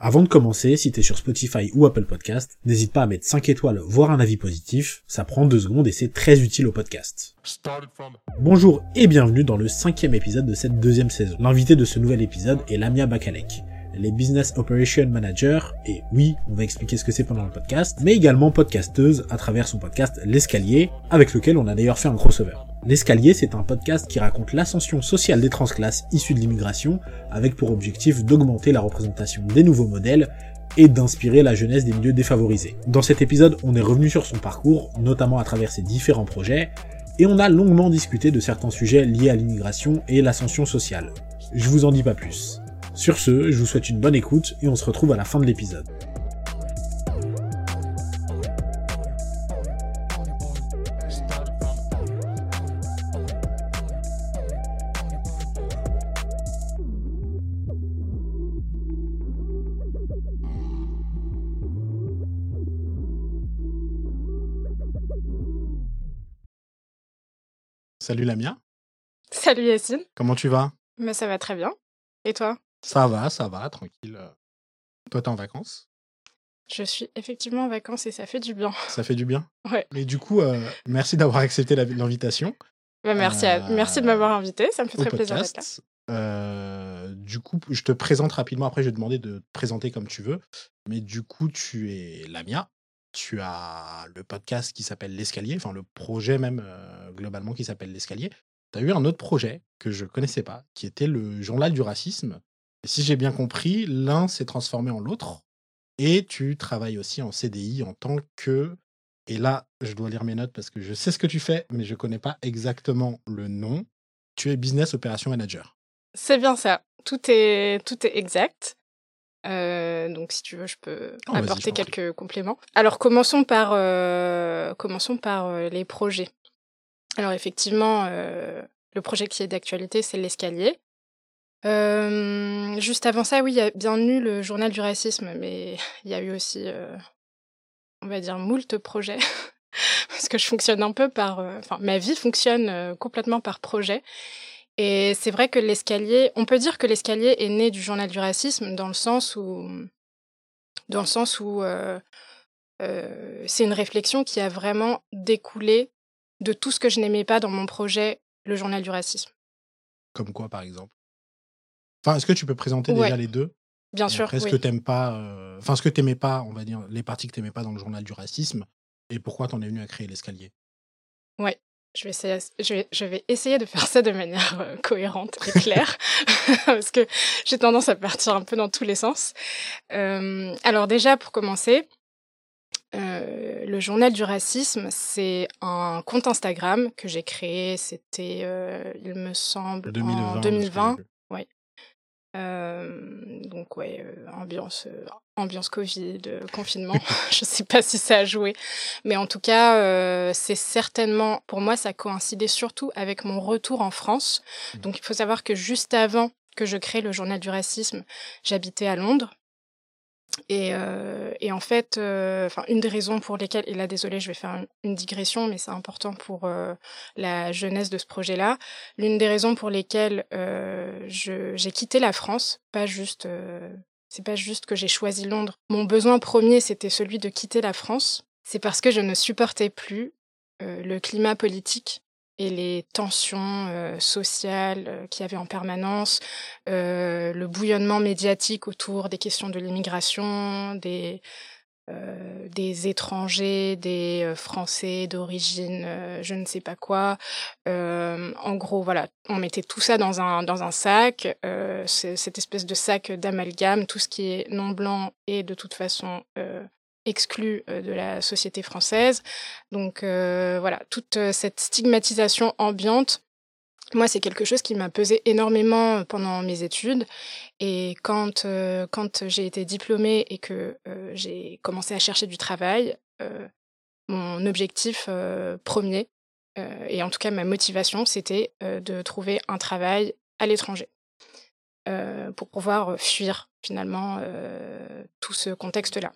Avant de commencer, si t'es sur Spotify ou Apple Podcast, n'hésite pas à mettre 5 étoiles, voire un avis positif, ça prend 2 secondes et c'est très utile au podcast. Bonjour et bienvenue dans le cinquième épisode de cette deuxième saison. L'invité de ce nouvel épisode est Lamia Bakalek. Est Business Operation Manager, et oui, on va expliquer ce que c'est pendant le podcast, mais également podcasteuse à travers son podcast L'escalier, avec lequel on a d'ailleurs fait un crossover. L'escalier, c'est un podcast qui raconte l'ascension sociale des transclasses issues de l'immigration, avec pour objectif d'augmenter la représentation des nouveaux modèles et d'inspirer la jeunesse des milieux défavorisés. Dans cet épisode, on est revenu sur son parcours, notamment à travers ses différents projets, et on a longuement discuté de certains sujets liés à l'immigration et l'ascension sociale. Je vous en dis pas plus. Sur ce, je vous souhaite une bonne écoute et on se retrouve à la fin de l'épisode. Salut Lamia. Salut Yacine. Comment tu vas? Mais ça va très bien. Et toi? Ça va, ça va, tranquille. Euh. Toi, t'es en vacances? Je suis effectivement en vacances et ça fait du bien. Ça fait du bien? Ouais. Et du coup, euh, merci d'avoir accepté l'invitation. Bah, merci, à- merci de Euh, m'avoir invité, ça me fait très plaisir d'être là. Euh, du coup, je te présente rapidement. Après, je vais te demander de te présenter comme tu veux. Mais du coup, tu es Lamia. Tu as le podcast qui s'appelle L'Escalier, enfin le projet même globalement qui s'appelle L'Escalier. Tu as eu un autre projet que je connaissais pas, qui était le Journal du racisme. Et si j'ai bien compris, l'un s'est transformé en l'autre. Et tu travailles aussi en CDI en tant que. Et là, je dois lire mes notes parce que je sais ce que tu fais, mais je connais pas exactement le nom. Tu es Business Operation Manager. C'est bien ça. Tout est, tout est exact. Euh, donc, si tu veux, je peux Oh, je apporter quelques compléments. Alors, commençons par, euh, commençons par euh, les projets. Alors, effectivement, le projet qui est d'actualité, c'est l'escalier. Euh, juste avant ça, oui, il y a bien eu le journal du racisme, mais il y a eu aussi, euh, on va dire, moult projets. Parce que je fonctionne un peu par. euh, ma vie fonctionne complètement par projet. Et c'est vrai que l'escalier, on peut dire que l'escalier est né du journal du racisme dans le sens où, dans le sens où c'est une réflexion qui a vraiment découlé de tout ce que je n'aimais pas dans mon projet, le journal du racisme. Comme quoi, par exemple? Enfin, est-ce que tu peux présenter Ouais. déjà les deux? Bien Et sûr, après, ce oui. que t'aimes pas, euh, enfin, ce que t'aimais pas, on va dire, les parties que t'aimais pas dans le journal du racisme, et pourquoi t'en es venu à créer l'escalier? Ouais. Je vais, essayer, je, vais, je vais essayer de faire ça de manière euh, cohérente et claire, parce que j'ai tendance à partir un peu dans tous les sens. Euh, alors déjà, pour commencer, euh, le journal du racisme, c'est un compte Instagram que j'ai créé, c'était, il me semble, 2020. en de ce que j'ai 2020. Euh, donc ouais, euh, ambiance, euh, ambiance Covid, confinement. je sais pas si ça a joué, mais en tout cas, c'est certainement, pour moi, ça coïncidait surtout avec mon retour en France. Mhm. Donc il faut savoir que juste avant que je crée le journal du racisme, j'habitais à Londres. Et, euh, et en fait, euh, une des raisons pour lesquelles, et là, désolé, je vais faire une, digression, mais c'est important pour euh, la jeunesse de ce projet-là. L'une des raisons pour lesquelles euh, j'ai quitté la France, pas juste, euh, c'est pas juste que j'ai choisi Londres. Mon besoin premier, c'était celui de quitter la France. C'est parce que je ne supportais plus euh, le climat politique et les tensions euh, sociales euh, qu'il y avait en permanence, euh, le bouillonnement médiatique autour des questions de l'immigration, des, euh, des étrangers, des euh, Français d'origine, je ne sais pas quoi. En gros, voilà, on mettait tout ça dans un, dans un sac, cette espèce de sac d'amalgame, tout ce qui est non blanc est de toute façon euh, exclu euh, de la société française. Donc euh, voilà, toute euh, cette stigmatisation ambiante, moi, c'est quelque chose qui m'a pesé énormément pendant mes études. Et quand, quand j'ai été diplômée et que j'ai commencé à chercher du travail, mon objectif premier, et en tout cas ma motivation, c'était de trouver un travail à l'étranger pour pouvoir fuir finalement tout ce contexte-là.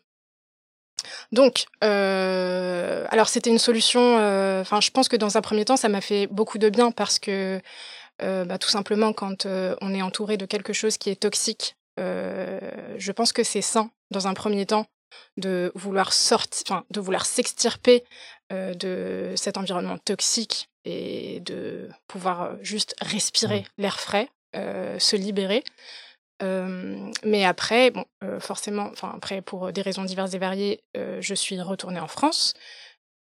Donc, euh, alors c'était une solution. euh, je pense que dans un premier temps, ça m'a fait beaucoup de bien parce que, euh, bah, tout simplement, quand on est entouré de quelque chose qui est toxique je pense que c'est sain, dans un premier temps, de vouloir sortir, enfin, de vouloir s'extirper de cet environnement toxique et de pouvoir juste respirer l'air frais, se libérer. Mais après, bon, forcément, enfin après, pour des raisons diverses et variées, je suis retournée en France.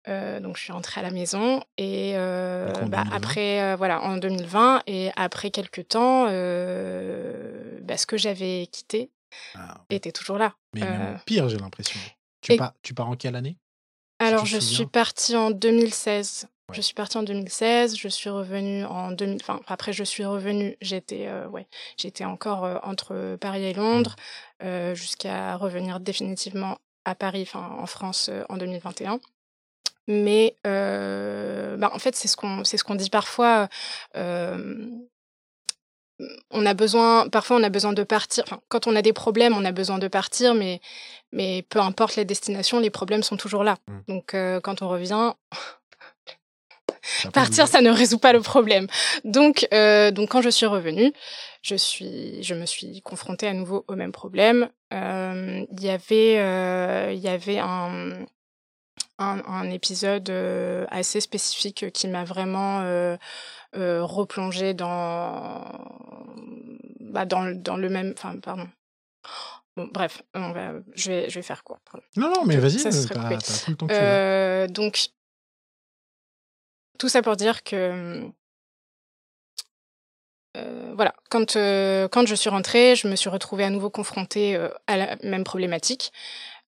donc je suis rentrée à la maison et bah, après voilà en 2020 et après quelques temps bah, ce que j'avais quitté ah, était toujours là. Mais pire j'ai l'impression. Tu, pars, tu pars en quelle année? Alors je suis partie en 2016. Je suis partie en 2016, je suis revenue en 2000. Enfin, après, je suis revenue. J'étais, ouais, j'étais encore entre Paris et Londres mmh. jusqu'à revenir définitivement à Paris, enfin en France en 2021. Mais bah, en fait, c'est ce qu'on, c'est ce qu'on dit parfois. on a besoin, parfois, on a besoin de partir. Enfin, quand on a des problèmes, on a besoin de partir, mais mais peu importe la destination, les problèmes sont toujours là. Mmh. Donc, quand on revient, Partir, ça ne résout pas le problème. Donc, euh, donc quand je suis revenue, je suis, je me suis confrontée à nouveau au même problème. Euh, il y avait, euh, y avait un, un, un épisode assez spécifique qui m'a vraiment replongée dans, bah, dans, dans le même, enfin, pardon. Bon, bref, on va, je vais, je vais faire quoi Non, non, mais vas-y, t'as tout le temps que euh, Donc, tout ça pour dire que voilà, quand, quand je suis rentrée, je me suis retrouvée à nouveau confrontée à la même problématique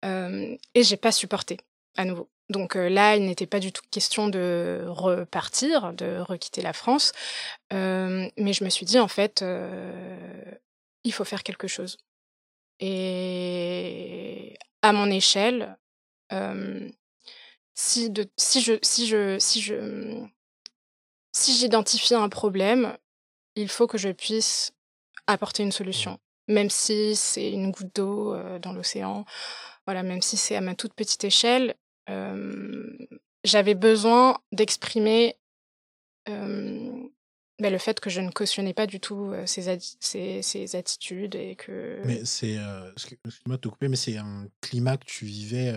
et j'ai pas supporté à nouveau. Donc là, il n'était pas du tout question de repartir, de requitter la France, mais je me suis dit en fait, il faut faire quelque chose. Et à mon échelle, si, de, si je si je si je si j'identifie un problème, il faut que je puisse apporter une solution, même si c'est une goutte d'eau euh, dans l'océan. Voilà, même si c'est à ma toute petite échelle, euh, j'avais besoin d'exprimer euh, ben, le fait que je ne cautionnais pas du tout ces, ces, ces, attitudes et que. Mais c'est, excuse-moi de te couper, mais c'est un climat que tu vivais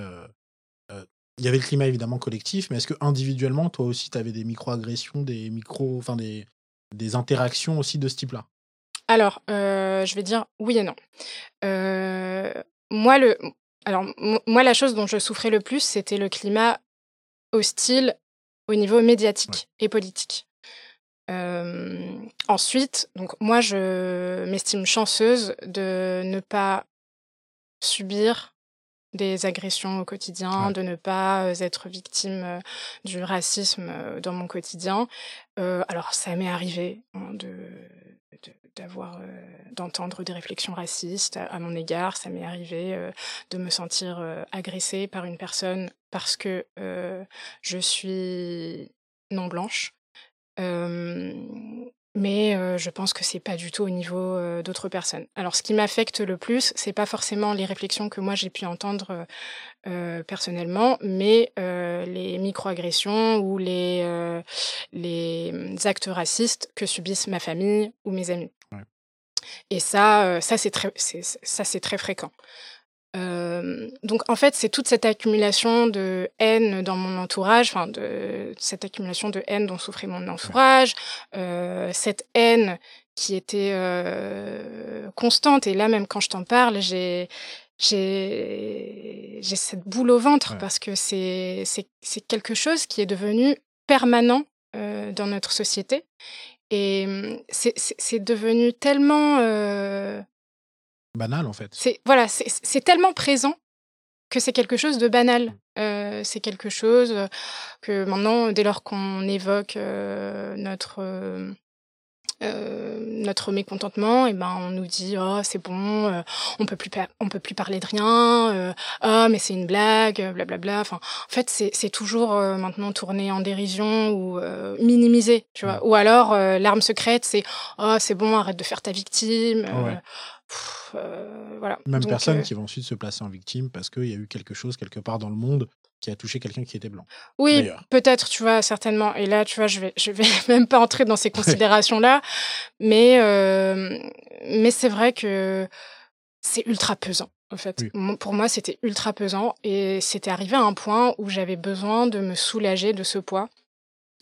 il y avait le climat évidemment collectif, mais est-ce que individuellement, toi aussi, tu avais des micro-agressions, des micro, enfin des, des interactions aussi de ce type-là? Alors, euh, je vais dire oui et non. Euh, moi, le, alors moi, la chose dont je souffrais le plus, c'était le climat hostile au niveau médiatique et politique. Euh, ensuite, donc moi, je m'estime chanceuse de ne pas subir des agressions au quotidien, de ne pas être victime du racisme dans mon quotidien. alors ça m'est arrivé hein, de d'avoir d'entendre des réflexions racistes à, mon égard. Ça m'est arrivé de me sentir agressée par une personne parce que je suis non blanche mais je pense que c'est pas du tout au niveau d'autres personnes. Alors, ce qui m'affecte le plus, c'est pas forcément les réflexions que moi j'ai pu entendre personnellement, mais les microagressions ou les les mmh, actes racistes que subissent ma famille ou mes amis. Et ça, ça c'est très, ça c'est très fréquent donc en fait, c'est toute cette accumulation de haine dans mon entourage, enfin de cette accumulation de haine dont souffrait mon entourage, euh, cette haine qui était euh, constante. Et là, même quand je t'en parle, j'ai j'ai j'ai cette boule au ventre parce que c'est c'est c'est quelque chose qui est devenu permanent euh, dans notre société et c'est c'est devenu tellement banal en fait. C'est voilà, c'est tellement présent que c'est quelque chose de banal. Mmh. Euh, c'est quelque chose que maintenant, dès lors qu'on évoque euh, notre euh, notre mécontentement, et ben on nous dit oh c'est bon, on peut plus on peut plus parler de rien, oh mais c'est une blague, blablabla. Bla, bla. Enfin, en fait c'est toujours maintenant tourné en dérision ou minimisé, tu vois. Mmh. Ou alors l'arme secrète c'est oh c'est bon arrête de faire ta victime. Euh, voilà. Même personnes euh qui vont ensuite se placer en victime parce qu'il y a eu quelque chose quelque part dans le monde qui a touché quelqu'un qui était blanc. Oui, peut-être, tu vois, certainement. Et là, tu vois, je vais, je vais même pas entrer dans ces considérations-là, mais, euh, mais c'est vrai que c'est ultra pesant. En fait, pour moi, c'était ultra pesant et c'était arrivé à un point où j'avais besoin de me soulager de ce poids.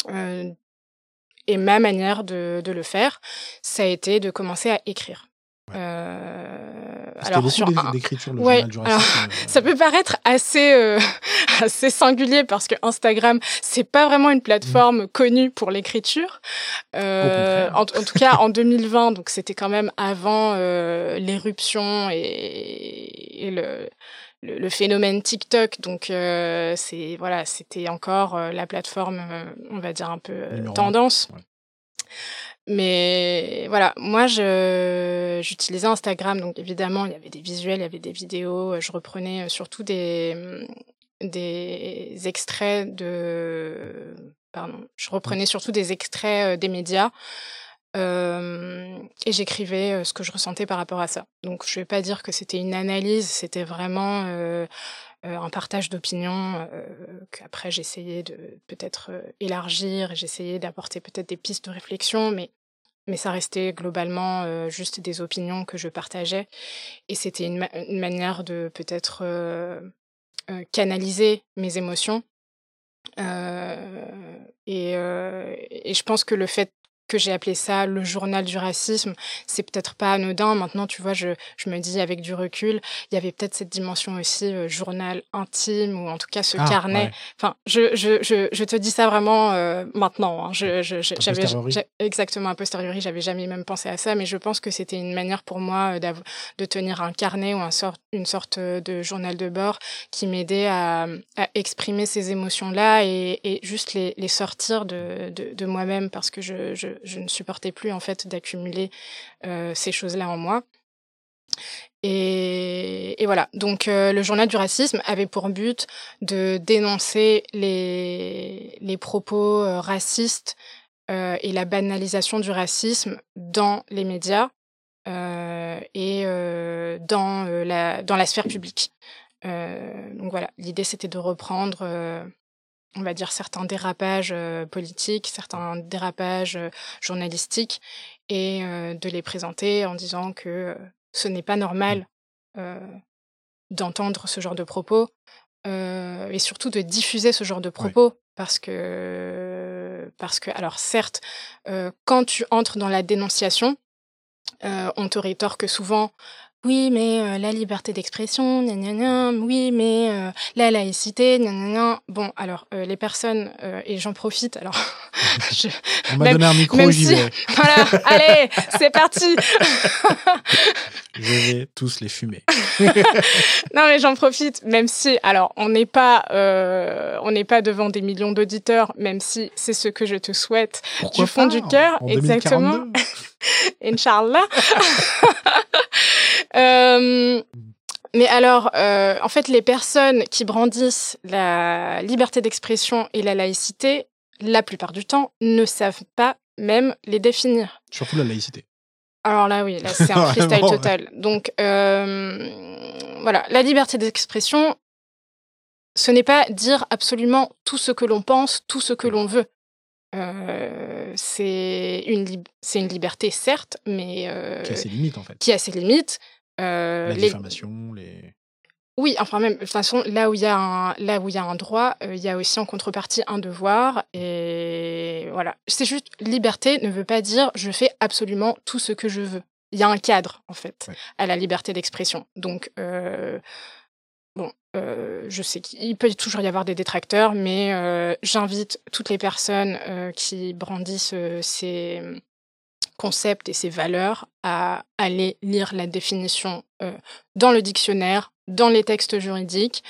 et ma manière de, de, le faire, ça a été de commencer à écrire. Euh, alors sur d'écriture, le ouais, du alors, euh, ça peut paraître assez euh, assez singulier parce que Instagram c'est pas vraiment une plateforme mmh. connue pour l'écriture. Euh, en, en, tout cas en 2020, donc c'était quand même avant l'éruption et, et le, le, le, phénomène TikTok. Donc c'est voilà, c'était encore la plateforme, on va dire un peu tendance. Ouais. Mais voilà, moi, je, j'utilisais Instagram, donc évidemment, il y avait des visuels, il y avait des vidéos. Je reprenais euh, surtout des, mm, des extraits de, pardon, je reprenais surtout des extraits euh, des médias. Euh, et j'écrivais ce que je ressentais par rapport à ça. Donc je vais pas dire que c'était une analyse, c'était vraiment un partage d'opinion euh, qu'après j'essayais de peut-être élargir et j'essayais d'apporter peut-être des pistes de réflexion, mais mais ça restait globalement juste des opinions que je partageais. Et c'était une, manière de peut-être canaliser mes émotions. Et je pense que le fait que j'ai appelé ça le journal du racisme. C'est peut-être pas anodin. Maintenant, tu vois, je, je me dis avec du recul, il y avait peut-être cette dimension aussi euh, journal intime ou en tout cas ce ah, carnet. Enfin, je, je, je, je, te dis ça vraiment euh, maintenant. Hein. Je, j'avais exactement a posteriori, j'avais jamais même pensé à ça, mais je pense que c'était une manière pour moi euh, de tenir un carnet ou un sort, une sorte de journal de bord qui m'aidait à, à, exprimer ces émotions-là et, et, juste les, les sortir de, de, de moi-même parce que je, je ne supportais plus en fait d'accumuler euh, ces choses-là en moi. Et, et voilà, donc euh, le journal du racisme avait pour but de dénoncer les, les propos euh, racistes euh, et la banalisation du racisme dans les médias euh, et euh, dans, la, dans la sphère publique. donc voilà, l'idée c'était de reprendre on va dire, certains dérapages euh, politiques, certains dérapages euh, journalistiques, et euh, de les présenter en disant que ce n'est pas normal d'entendre ce genre de propos, et surtout de diffuser ce genre de propos. Parce que, parce que, alors certes, quand tu entres dans la dénonciation, on te rétorque souvent oui, mais euh, la liberté d'expression, oui, mais euh, la laïcité, Bon, alors, euh, les personnes, et j'en profite, alors... je, On m'a donné un micro, j'y vais. Voilà, allez, c'est parti Je vais tous les fumer. non, mais j'en profite, même si, alors, on n'est pas, on n'est pas devant des millions d'auditeurs, même si c'est ce que je te souhaite du fond du cœur, exactement. Inch'Allah. Euh, mais alors, euh, en fait, les personnes qui brandissent la liberté d'expression et la laïcité, la plupart du temps, ne savent pas même les définir. Surtout la laïcité. Alors là, oui, là, c'est un freestyle total. Donc, euh, voilà, la liberté d'expression, ce n'est pas dire absolument tout ce que l'on pense, tout ce que l'on veut. Euh, c'est une, liberté, certes, mais... Euh, qui a ses limites, en fait. Qui a ses limites. Euh, la diffamation, les... Oui, enfin même de toute façon, là où il y a un, là où il y a un droit, euh, il y a aussi en contrepartie un devoir. Et voilà, c'est juste liberté ne veut pas dire je fais absolument tout ce que je veux. Il y a un cadre en fait à la liberté d'expression. Donc euh, bon, euh, je sais qu'il peut toujours y avoir des détracteurs, mais j'invite toutes les personnes qui brandissent ces concepts et ces valeurs à aller lire la définition euh, dans le dictionnaire, dans les textes juridiques.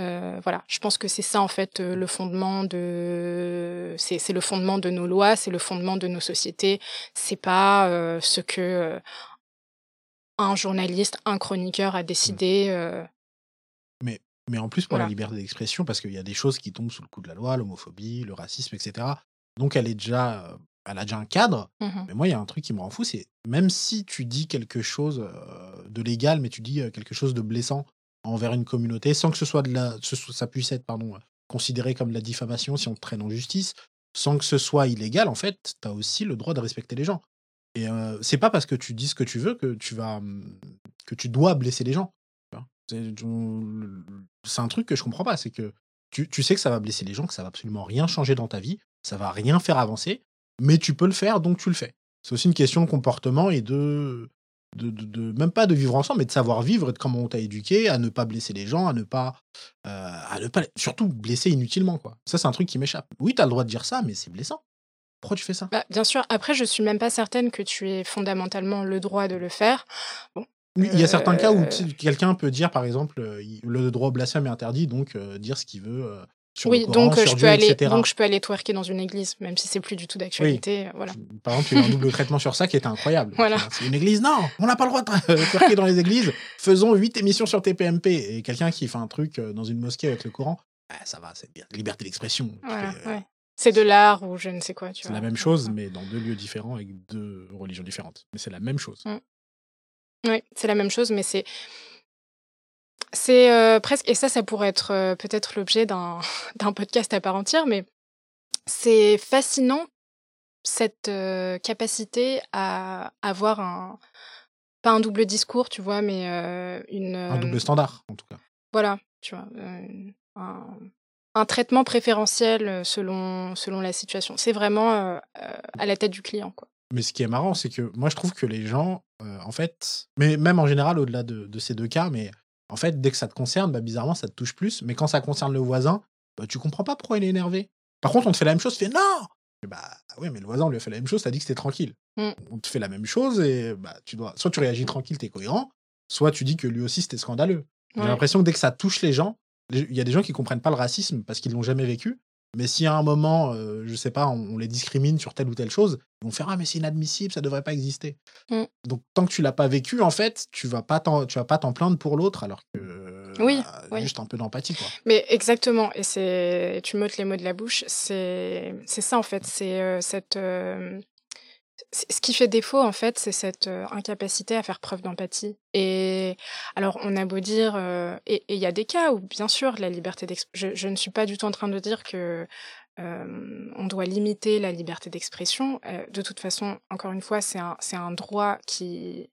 Euh, voilà, je pense que c'est ça en fait euh, le fondement de, c'est le fondement de nos lois, c'est le fondement de nos sociétés. C'est pas euh, ce que un journaliste, un chroniqueur a décidé. Mmh. Mais mais en plus pour voilà. la liberté d'expression, parce qu'il y a des choses qui tombent sous le coup de la loi, l'homophobie, le racisme, etc. Donc elle est déjà elle a déjà un cadre. Mmh mais moi, il y a un truc qui me rend fou, c'est même si tu dis quelque chose de légal, mais tu dis quelque chose de blessant envers une communauté, sans que ce soit de la, ce, ça puisse être, pardon, considéré comme de la diffamation si on te traîne en justice, sans que ce soit illégal, en fait, tu as aussi le droit de respecter les gens. Et euh, c'est pas parce que tu dis ce que tu veux que tu vas, que tu dois blesser les gens. C'est un truc que je comprends pas, c'est que tu, tu, sais que ça va blesser les gens, que ça va absolument rien changer dans ta vie, ça va rien faire avancer, mais tu peux le faire, donc tu le fais. C'est aussi une question de comportement et de, de, de, même pas de vivre ensemble, mais de savoir vivre et de comment on t'a éduqué, à ne pas blesser les gens, à ne pas, euh, à ne pas, surtout blesser inutilement quoi. Ça c'est un truc qui m'échappe. Oui, tu as le droit de dire ça, mais c'est blessant. Pourquoi tu fais ça? Bah, Bien sûr. Après, je suis même pas certaine que tu aies fondamentalement le droit de le faire. Bon, il y a certains cas où euh, quelqu'un peut dire, par exemple, euh, le droit au blasphème est interdit, donc dire ce qu'il veut oui, donc je peux aller, donc je peux aller twerker dans une église, même si c'est plus du tout d'actualité. Voilà. Par exemple, il y a un double traitement sur ça qui est incroyable. Voilà. C'est une église, non, on n'a pas le droit de twerker dans les églises. Faisons huit émissions sur TPMP et quelqu'un qui fait un truc euh, dans une mosquée avec le Coran, ah, ça va, c'est bien, liberté d'expression. Euh, c'est de l'art ou je ne sais quoi. C'est la même chose, mais dans deux lieux différents avec deux religions différentes. Mais c'est la même chose. Mm. Oui, c'est la même chose, mais c'est c'est presque, et ça, ça pourrait être peut-être l'objet d'un podcast à part entière, mais c'est fascinant cette capacité à avoir un, pas un double discours, tu vois, mais une. Un double standard, en tout cas. Voilà, tu vois, un, un, traitement préférentiel selon, selon la situation. C'est vraiment à la tête du client, quoi. Mais ce qui est marrant, c'est que moi, je trouve que les gens, en fait, mais même en général, au-delà de, de, ces deux cas, mais en fait, dès que ça te concerne, bah, bizarrement, ça te touche plus. Mais quand ça concerne le voisin, bah, tu comprends pas pourquoi il est énervé. Par contre, on te fait la même chose, tu fais non Bah oui, mais le voisin, on lui a fait la même chose, t'as dit que c'était tranquille. Mmh. On te fait la même chose et bah, tu dois. Soit tu réagis tranquille, t'es cohérent, soit tu dis que lui aussi c'était scandaleux. J'ai l'impression que dès que ça touche les gens, il y a des gens qui comprennent pas le racisme parce qu'ils l'ont jamais vécu. Mais si à un moment, euh, je sais pas, on, les discrimine sur telle ou telle chose, ils vont faire ah mais c'est inadmissible, ça devrait pas exister. Mmh. Donc tant que tu l'as pas vécu, en fait, tu vas pas tu vas pas t'en plaindre pour l'autre, alors que oui, bah, juste un peu d'empathie quoi. Mais exactement, et c'est tu m'ôtes les mots de la bouche, c'est c'est ça en fait, c'est euh, cette euh, ce qui fait défaut, en fait, c'est cette incapacité à faire preuve d'empathie. Et alors, on a beau dire, et il y a des cas où, bien sûr, la liberté d'expression. Je, ne suis pas du tout en train de dire que on doit limiter la liberté d'expression. de toute façon, encore une fois, c'est un, un droit qui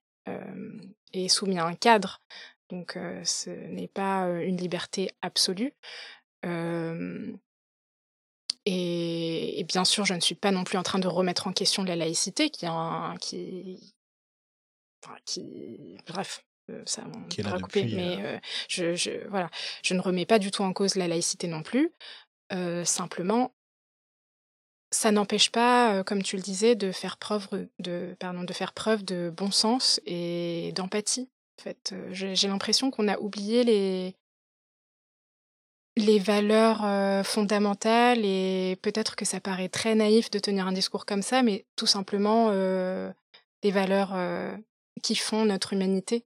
est soumis à un cadre. Donc, ce n'est pas une liberté absolue. Et, bien sûr, je ne suis pas non plus en train de remettre en question la laïcité, qui est un, qui, qui, bref, euh, ça qui est couper, mais euh, euh, je, je, voilà, je ne remets pas du tout en cause la laïcité non plus. simplement, ça n'empêche pas, comme tu le disais, de faire preuve de, pardon, de faire preuve de bon sens et d'empathie. En fait, j'ai l'impression qu'on a oublié les, les valeurs fondamentales et peut-être que ça paraît très naïf de tenir un discours comme ça, mais tout simplement les valeurs qui font notre humanité.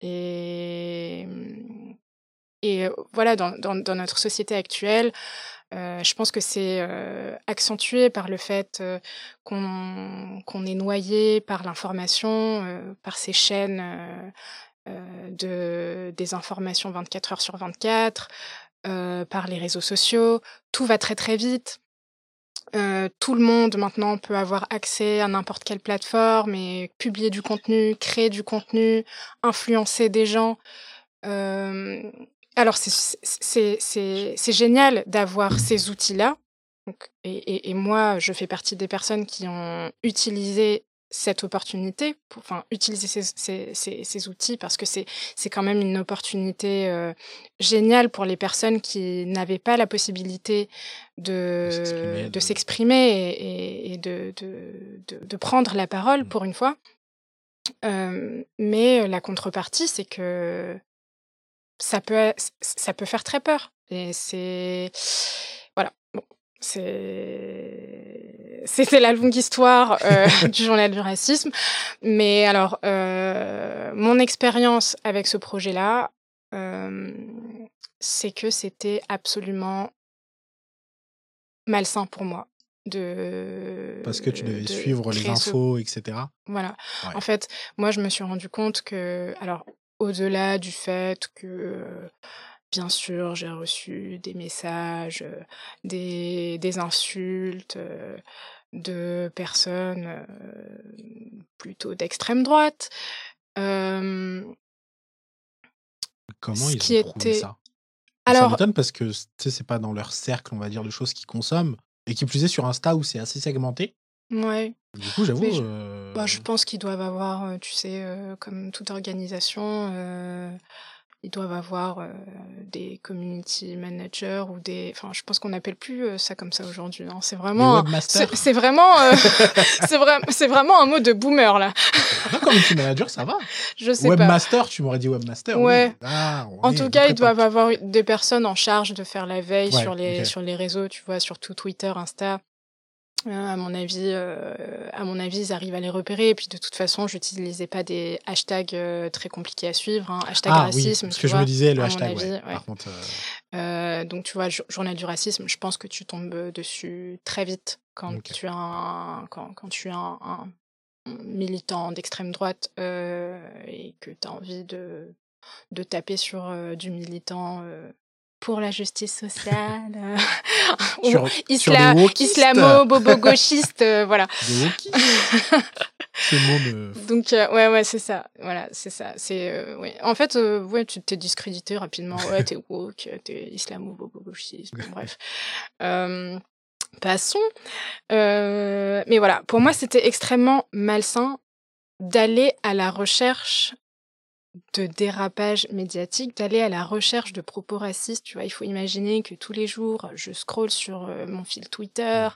Et, et voilà, dans, dans, notre société actuelle, je pense que c'est accentué par le fait qu'on qu'on est noyé par l'information, par ces chaînes de des informations 24 heures sur 24, euh, par les réseaux sociaux. Tout va très très vite. Euh, tout le monde maintenant peut avoir accès à n'importe quelle plateforme et publier du contenu, créer du contenu, influencer des gens. Euh, alors c'est génial d'avoir ces outils-là. Et, et, moi, je fais partie des personnes qui ont utilisé cette opportunité, pour, enfin utiliser ces, ces, ces, outils parce que c'est c'est quand même une opportunité euh, géniale pour les personnes qui n'avaient pas la possibilité de de s'exprimer et, et, de, de, de, de, prendre la parole mmh. pour une fois. Euh, mais la contrepartie, c'est que ça peut ça peut faire très peur et c'est voilà bon c'est c'était la longue histoire euh, du journal du racisme. Mais alors, euh, mon expérience avec ce projet-là, euh, c'est que c'était absolument malsain pour moi. De, Parce que tu devais suivre les infos, etc. Voilà. En fait, moi, je me suis rendu compte que, alors, au-delà du fait que Bien sûr, j'ai reçu des messages, des, des insultes de personnes plutôt d'extrême droite. comment ils ont trouvé ça? Alors... Ça m'étonne parce que c'est pas dans leur cercle, on va dire, de choses qu'ils consomment. Et qui plus est sur Insta où c'est assez segmenté. Ouais. Du coup, j'avoue. Je... Euh, bah, je pense qu'ils doivent avoir, euh, tu sais, euh, comme toute organisation, ils doivent avoir des community managers ou des. Enfin, je pense qu'on n'appelle plus ça comme ça aujourd'hui. Hein. C'est vraiment. C'est vraiment. c'est vrai, c'est vraiment un mot de boomer là. non, community manager, ça va. Je sais webmaster, tu m'aurais dit webmaster. Ouais. Ah, en tout cas, ils doivent avoir des personnes en charge de faire la veille sur les sur les réseaux, tu vois, surtout Twitter, Insta. Euh, à mon avis, euh, à mon avis, ils arrivent à les repérer. Et puis de toute façon, je n'utilisais pas des hashtags euh, très compliqués à suivre. Hein. Hashtag ah, racisme. Oui, ce que je me disais, le hashtag. ouais. Par contre, donc tu vois, journal du racisme. Je pense que tu tombes dessus très vite quand tu as un, quand, quand tu as un, militant d'extrême droite et que tu as envie de de taper sur du militant pour la justice sociale, euh, islamo-bobo-gauchiste, euh, voilà. Ce mot me... Donc, euh, ouais, ouais, c'est ça. Voilà, c'est ça. C'est, ouais. En fait, ouais, tu t'es discrédité rapidement. Ouais, t'es woke, t'es islamo-bobo-gauchiste, bref. passons. mais voilà, pour moi, c'était extrêmement malsain d'aller à la recherche de dérapage médiatique, d'aller à la recherche de propos racistes. Tu vois, il faut imaginer que tous les jours, je scrolle sur euh, mon fil Twitter,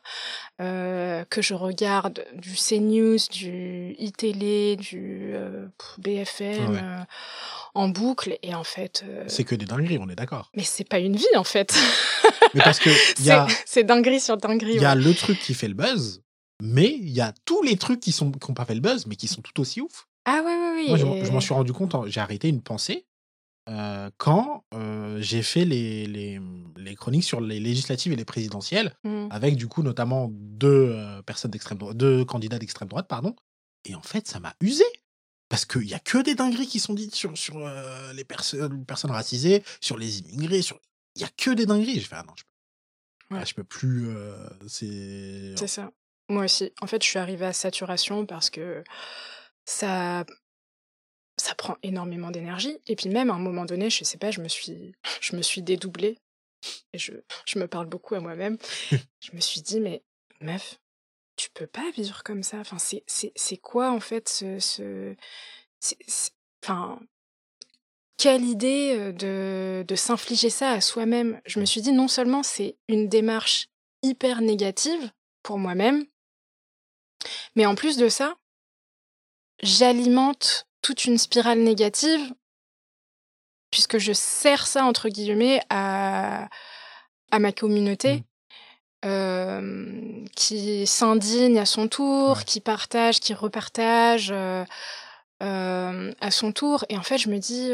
euh, que je regarde du CNews, du iTélé, du euh, BFM ah en boucle, et en fait. c'est que des dingueries, on est d'accord. Mais c'est pas une vie, en fait. mais parce que c'est dinguerie sur dinguerie. Il y a le truc qui fait le buzz, mais il y a tous les trucs qui sont qui ont pas fait le buzz, mais qui sont tout aussi ouf. Ah oui, oui, oui. Moi, je, m'en suis rendu compte, j'ai arrêté une pensée quand j'ai fait les, les, les, chroniques sur les législatives et les présidentielles, mmh. avec du coup notamment deux personnes d'extrême droite, deux candidats d'extrême droite, pardon. Et en fait, ça m'a usé. Parce qu'il n'y a que des dingueries qui sont dites sur, sur les personnes personnes racisées, sur les immigrés, sur... Il n'y a que des dingueries. Je fais, ah non, je peux, ah, je peux plus. c'est. C'est ça. Moi aussi. En fait, je suis arrivée à saturation parce que ça ça prend énormément d'énergie et puis même à un moment donné, je sais pas, je me suis je me suis dédoublée et je je me parle beaucoup à moi-même. je me suis dit mais meuf, tu peux pas vivre comme ça. Enfin c'est c'est c'est quoi en fait ce ce enfin quelle idée de, de s'infliger ça à soi-même? Je me suis dit non seulement c'est une démarche hyper négative pour moi-même, mais en plus de ça, j'alimente toute une spirale négative puisque je sers ça entre guillemets à, à ma communauté mmh. qui s'indigne à son tour, qui partage, qui repartage à son tour. Et en fait, je me dis,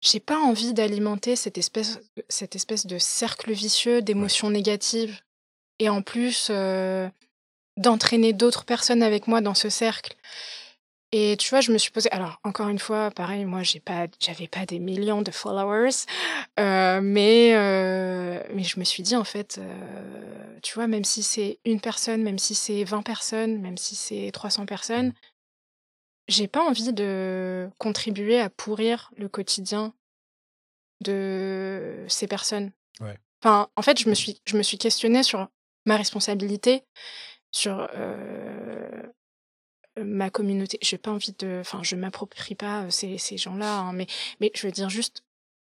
j'ai pas envie d'alimenter cette espèce, cette espèce de cercle vicieux d'émotions négatives. Et en plus, d'entraîner d'autres personnes avec moi dans ce cercle. Et tu vois, je me suis posé. Alors, encore une fois, pareil, moi, j'ai pas, j'avais pas des millions de followers, euh, mais euh, mais je me suis dit en fait, euh, tu vois, même si c'est une personne, même si c'est 20 personnes, même si c'est 300 personnes, j'ai pas envie de contribuer à pourrir le quotidien de ces personnes. Ouais. Enfin, en fait, je me suis, je me suis questionnée sur ma responsabilité, sur ma communauté. J'ai pas envie de, enfin, je m'approprie pas ces, ces gens-là, hein, mais, mais je veux dire juste,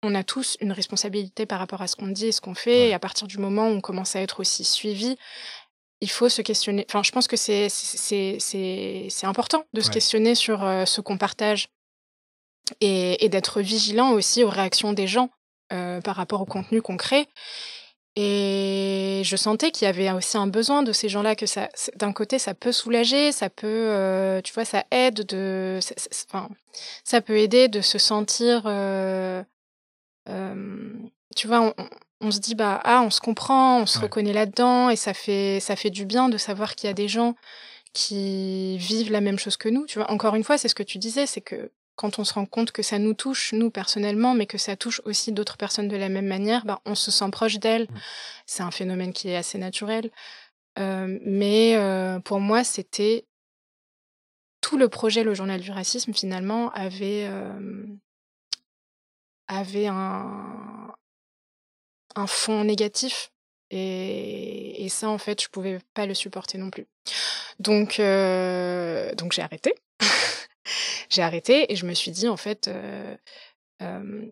on a tous une responsabilité par rapport à ce qu'on dit et ce qu'on fait. Et à partir du moment où on commence à être aussi suivi, il faut se questionner. Enfin, je pense que c'est c'est c'est important de se questionner sur ce qu'on partage et, et d'être vigilant aussi aux réactions des gens euh, par rapport au contenu qu'on crée. Et je sentais qu'il y avait aussi un besoin de ces gens-là, que ça, d'un côté, ça peut soulager, ça peut, euh, tu vois, ça aide de, enfin, ça peut aider de se sentir, euh, euh, tu vois, on, se dit bah ah, on se comprend, on se reconnaît là-dedans, et ça fait, ça fait du bien de savoir qu'il y a des gens qui vivent la même chose que nous. Tu vois, encore une fois, c'est ce que tu disais, c'est que quand on se rend compte que ça nous touche, nous personnellement, mais que ça touche aussi d'autres personnes de la même manière, ben, on se sent proche d'elles. Mmh. C'est un phénomène qui est assez naturel. Euh, mais euh, pour moi, c'était tout le projet, le journal du racisme, finalement, avait, euh, avait un, un fond négatif. Et, et, ça, en fait, je pouvais pas le supporter non plus. Donc, euh, donc j'ai arrêté. j'ai arrêté et je me suis dit, en fait, euh, euh,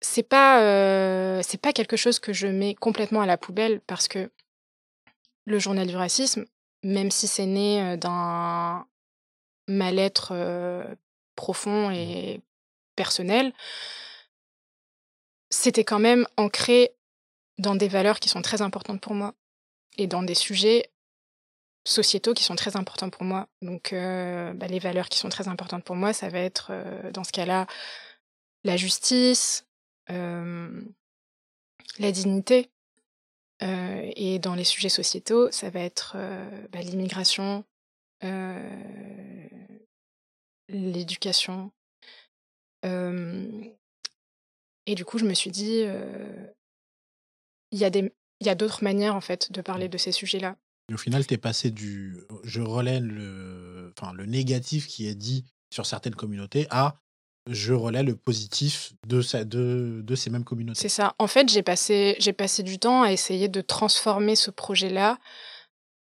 c'est pas, euh, c'est pas quelque chose que je mets complètement à la poubelle parce que le journal du racisme, même si c'est né d'un mal-être profond et personnel, c'était quand même ancré dans des valeurs qui sont très importantes pour moi et dans des sujets sociétaux qui sont très importants pour moi. Donc, euh, bah, les valeurs qui sont très importantes pour moi, ça va être, euh, dans ce cas-là, la justice, euh, la dignité. et dans les sujets sociétaux, ça va être bah, l'immigration, l'éducation. et du coup, je me suis dit, il y a il y a d'autres manières en fait de parler de ces sujets-là. Et au final, tu es passé du je relais le enfin le négatif qui est dit sur certaines communautés à je relais le positif de, de, de ces mêmes communautés. C'est ça. En fait, j'ai passé, j'ai passé du temps à essayer de transformer ce projet-là.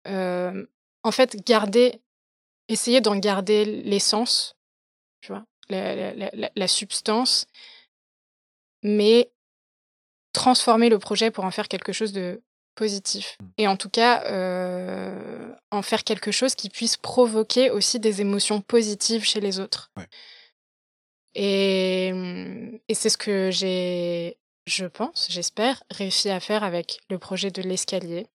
en fait, garder, essayer d'en garder l'essence, tu vois, la, la, substance, mais transformer le projet pour en faire quelque chose de positif. Mmh. Et en tout cas, euh, en faire quelque chose qui puisse provoquer aussi des émotions positives chez les autres. Et, et c'est ce que j'ai, je pense, j'espère, réussi à faire avec le projet de l'escalier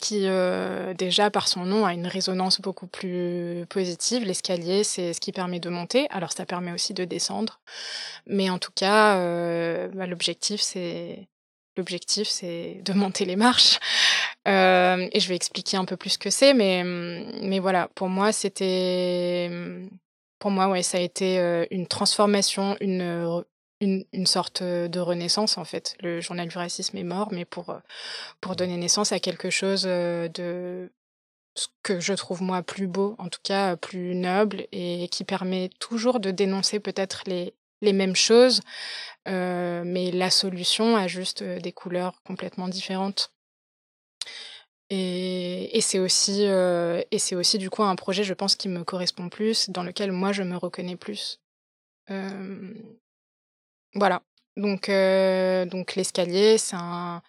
qui euh, déjà par son nom a une résonance beaucoup plus positive. L'escalier, c'est ce qui permet de monter. Alors ça permet aussi de descendre, mais en tout cas, euh, bah, l'objectif c'est l'objectif c'est de monter les marches. Euh, et je vais expliquer un peu plus ce que c'est, mais mais voilà, pour moi c'était pour moi ouais ça a été une transformation, une une, sorte de renaissance en fait. Le journal du racisme est mort, mais pour, pour donner naissance à quelque chose de ce que je trouve moi plus beau, en tout cas plus noble, et qui permet toujours de dénoncer peut-être les, les mêmes choses, mais la solution a juste des couleurs complètement différentes. Et, et c'est aussi, et c'est aussi du coup un projet, je pense, qui me correspond plus, dans lequel moi je me reconnais plus. Voilà. Donc, donc l'escalier, c'est un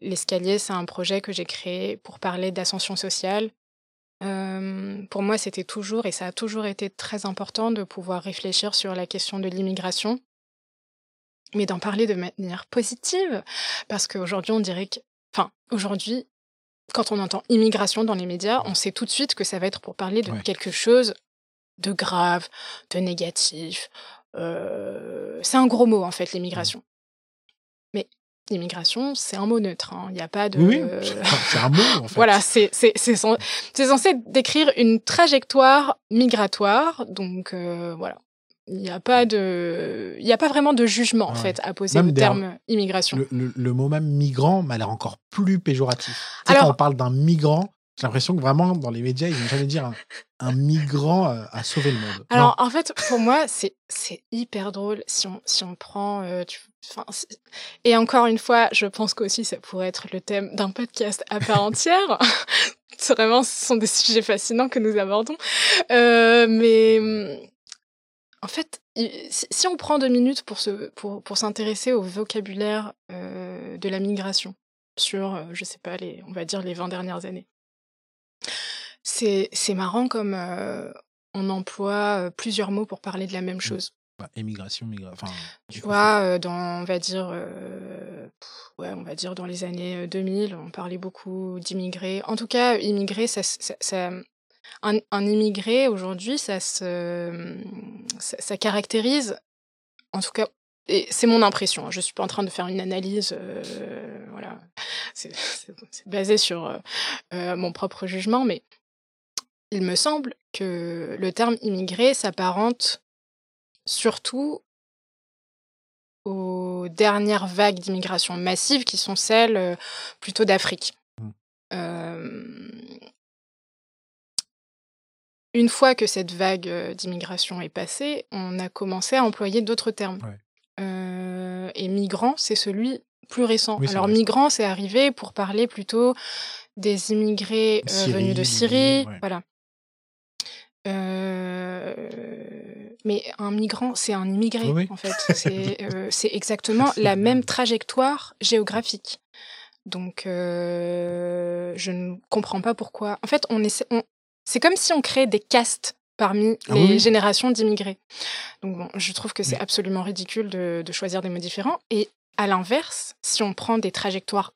l'escalier, c'est un projet que j'ai créé pour parler d'ascension sociale. Pour moi, c'était toujours et ça a toujours été très important de pouvoir réfléchir sur la question de l'immigration, mais d'en parler de manière positive, parce qu'aujourd'hui, on dirait que, enfin, aujourd'hui, quand on entend immigration dans les médias, on sait tout de suite que ça va être pour parler de quelque chose de grave, de négatif, c'est un gros mot en fait, l'immigration. L'immigration, c'est un mot neutre. Hein. Il n'y a pas de. Oui, c'est un mot en fait. voilà, c'est censé décrire une trajectoire migratoire. Donc voilà. Il n'y a pas de, il y a pas vraiment de jugement en fait à poser au terme immigration. Le, mot même migrant m'a l'air encore plus péjoratif. Alors, quand on parle d'un migrant, j'ai l'impression que vraiment, dans les médias, ils vont jamais dire un, migrant a euh, sauvé le monde. Alors, en fait, pour moi, c'est hyper drôle si on, si on prend. Euh, et encore une fois, je pense qu'aussi ça pourrait être le thème d'un podcast à part entière. Vraiment, ce sont des sujets fascinants que nous abordons. Euh, mais en fait, si on prend deux minutes pour s'intéresser pour, pour au vocabulaire de la migration sur, je sais pas, les, on va dire les 20 dernières années, c'est c'est marrant comme, on emploie, plusieurs mots pour parler de la même chose. Bah, émigration, enfin, Tu vois, dans on va dire, ouais, on va dire dans les années, 2000, on parlait beaucoup d'immigrés. En tout cas, immigré, ça ça un un immigré aujourd'hui, ça se, ça caractérise, en tout cas et c'est mon impression, hein, je suis pas en train de faire une analyse, voilà, c'est basé sur, mon propre jugement, mais il me semble que le terme immigré s'apparente surtout aux dernières vagues d'immigration massive qui sont celles euh, plutôt d'Afrique. Mmh. une fois que cette vague d'immigration est passée, on a commencé à employer d'autres termes. et migrant, c'est celui plus récent. Alors migrant, c'est arrivé pour parler plutôt des immigrés venus de Syrie, voilà. Mais un migrant, c'est un immigré, en fait. C'est exactement la même trajectoire géographique. Donc, je ne comprends pas pourquoi. En fait, on essaie, c'est comme si on créait des castes parmi ah les générations d'immigrés. Donc bon, je trouve que c'est absolument ridicule de, de, choisir des mots différents. Et à l'inverse, si on prend des trajectoires,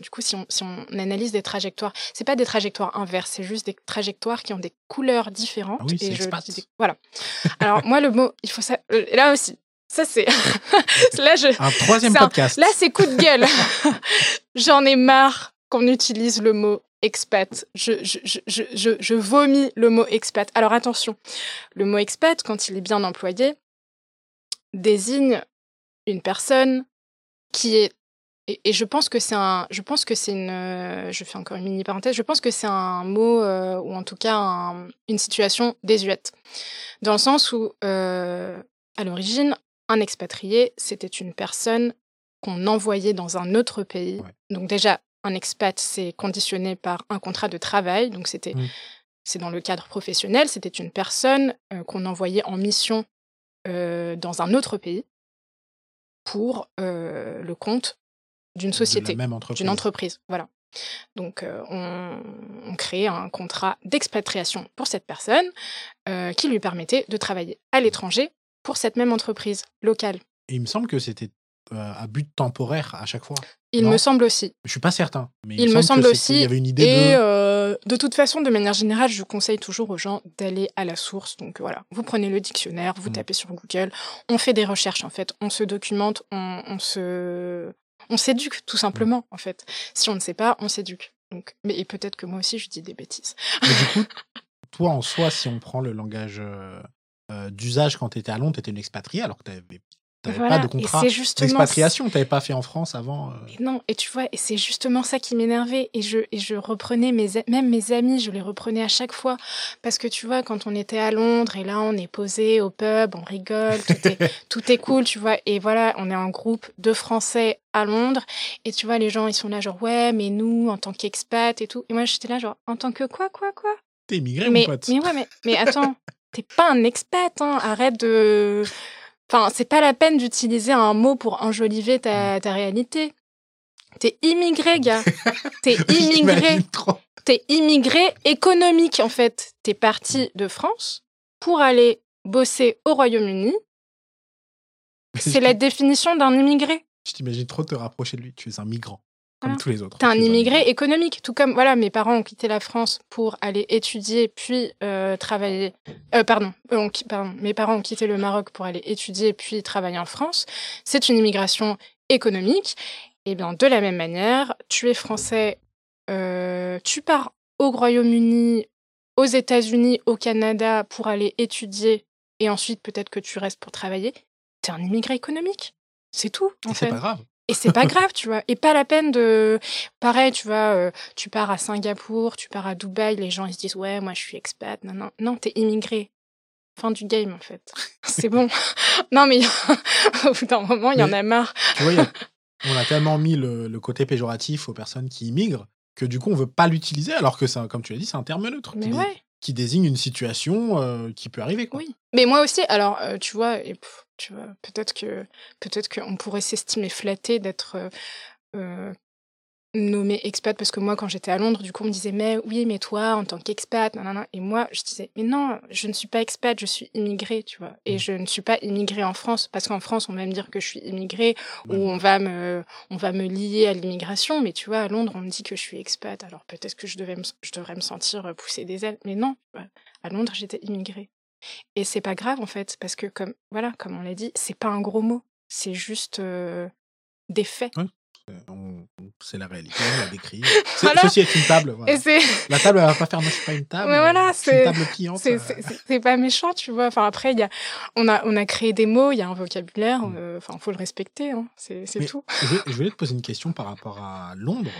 du coup, si on, si on, analyse des trajectoires, c'est pas des trajectoires inverses, c'est juste des trajectoires qui ont des couleurs différentes. Ah oui, et je voilà. Alors moi, le mot, il faut ça. Euh, là aussi, ça c'est. là je. Un troisième podcast. Là c'est coup de gueule. J'en ai marre qu'on utilise le mot expat. Je, je, je, je, je vomis le mot expat. Alors attention, le mot expat, quand il est bien employé, désigne une personne qui est et, je pense que c'est un je pense que c'est une euh, je fais encore une mini parenthèse je pense que c'est un mot euh, ou en tout cas une situation désuète. Dans le sens où euh, à l'origine un expatrié c'était une personne qu'on envoyait dans un autre pays. Donc déjà un expat c'est conditionné par un contrat de travail. Donc c'était c'est dans le cadre professionnel c'était une personne qu'on envoyait en mission dans un autre pays pour le compte d'une société, d'une entreprise. Voilà. Donc, on, on, crée un contrat d'expatriation pour cette personne qui lui permettait de travailler à l'étranger pour cette même entreprise locale. Et il me semble que c'était à but temporaire à chaque fois. Il me semble aussi. Je suis pas certain. Mais il, me semble, aussi. Il y avait une idée et de... de toute façon, de manière générale, je conseille toujours aux gens d'aller à la source. Donc voilà, vous prenez le dictionnaire, vous mm. tapez sur Google, on fait des recherches en fait, on se documente, on, se, on s'éduque tout simplement mm. en fait. Si on ne sait pas, on s'éduque. Donc, mais et peut-être que moi aussi je dis des bêtises. Mais du coup, toi en soi, si on prend le langage euh, euh, d'usage quand tu étais à Londres, tu étais une expatriée alors que tu avais T'avais pas de contrat d'expatriation, t'avais pas fait en France avant. Euh. Non, et tu vois, et c'est justement ça qui m'énervait. Et je, et je reprenais mes, même mes amis, je les reprenais à chaque fois. Parce que tu vois, quand on était à Londres, et là, on est posé au pub, on rigole, tout est, tout est cool, tu vois. Et voilà, on est un groupe de Français à Londres. Et tu vois, les gens, ils sont là, genre, ouais, mais nous, en tant qu'expat et tout. Et moi, j'étais là, genre, en tant que quoi, quoi, quoi? T'es immigré, mais, mon pote. Mais ouais, mais, mais attends, t'es pas un expat, hein. Arrête de. Enfin, c'est pas la peine d'utiliser un mot pour enjoliver ta, mm. ta réalité. T'es immigré, gars. T'es immigré. T'es immigré économique, en fait. T'es parti mm. de France pour aller bosser au Royaume-Uni. C'est la définition d'un immigré. Je t'imagine trop te rapprocher de lui. Tu es un migrant comme tous les autres. T'es un immigré économique, tout comme voilà, mes parents ont quitté la France pour aller étudier puis euh, travailler. Euh, pardon, pardon, mes parents ont quitté le Maroc pour aller étudier puis travailler en France. C'est une immigration économique. Et bien de la même manière, tu es français, euh, tu pars au Royaume-Uni, aux États-Unis, au Canada pour aller étudier et ensuite peut-être que tu restes pour travailler. T'es un immigré économique. C'est tout. En fait. C'est pas grave. Et c'est pas grave, tu vois. Et pas la peine de. Pareil, tu vois, euh, tu pars à Singapour, tu pars à Dubaï, les gens ils se disent ouais, moi je suis expat. Non, non, non, t'es immigré. Fin du game en fait. c'est bon. non, mais au bout d'un moment, il y en a marre. tu vois, on a tellement mis le, côté péjoratif aux personnes qui immigrent que du coup on veut pas l'utiliser alors que c'est comme tu l'as dit c'est un terme neutre mais ouais qui désigne une situation euh, qui peut arriver. Quoi. Oui. Mais moi aussi, alors, euh, tu vois, tu vois. Peut-être que peut-être qu'on pourrait s'estimer flatté d'être euh, nommé expat parce que moi quand j'étais à Londres du coup on me disait mais oui mais toi en tant qu'expat et moi je disais mais non je ne suis pas expat je suis immigré tu vois. Et mmh. je ne suis pas immigré en France parce qu'en France on va me dire que je suis immigré ou on va me on va me lier à l'immigration. Mais tu vois à Londres on me dit que je suis expat. Alors peut-être que je devais je devrais me sentir pousser des ailes. Mais non à Londres j'étais immigré et c'est pas grave en fait parce que comme voilà comme on l'a dit c'est pas un gros mot c'est juste euh, des faits c'est la réalité, on l'a décrit. Ceci est une table. La table, elle va pas faire, moi, je suis pas une table. Mais voilà, c'est une table pliante. C'est pas méchant, tu vois. Enfin, après, y a, on, a, on a créé des mots, il y a un vocabulaire. Mm. Euh, enfin, faut le respecter, hein, c'est tout. Je, voulais te poser une question par rapport à Londres.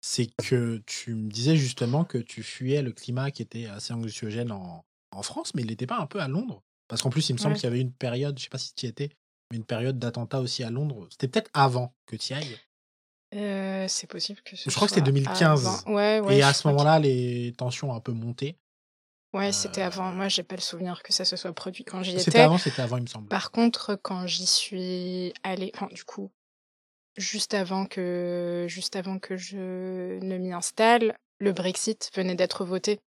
C'est que tu me disais justement que tu fuyais le climat qui était assez anxiogène en, en France, mais il n'était pas un peu à Londres. Parce qu'en plus, il me semble qu'il y avait une période, je sais pas si tu y étais, une période d'attentat aussi à Londres. C'était peut-être avant que tu y ailles. Euh, c'est possible que Je crois que c'était 2015. Ouais, ouais, Et à ce moment-là, les tensions ont un peu monté. Ouais, c'était avant. Moi, j'ai pas le souvenir que ça se soit produit quand j'y étais. C'était avant, c'était avant, il me semble. Par contre, quand j'y suis allée, enfin, du coup, juste avant que, juste avant que je ne m'y installe, le Brexit venait d'être voté.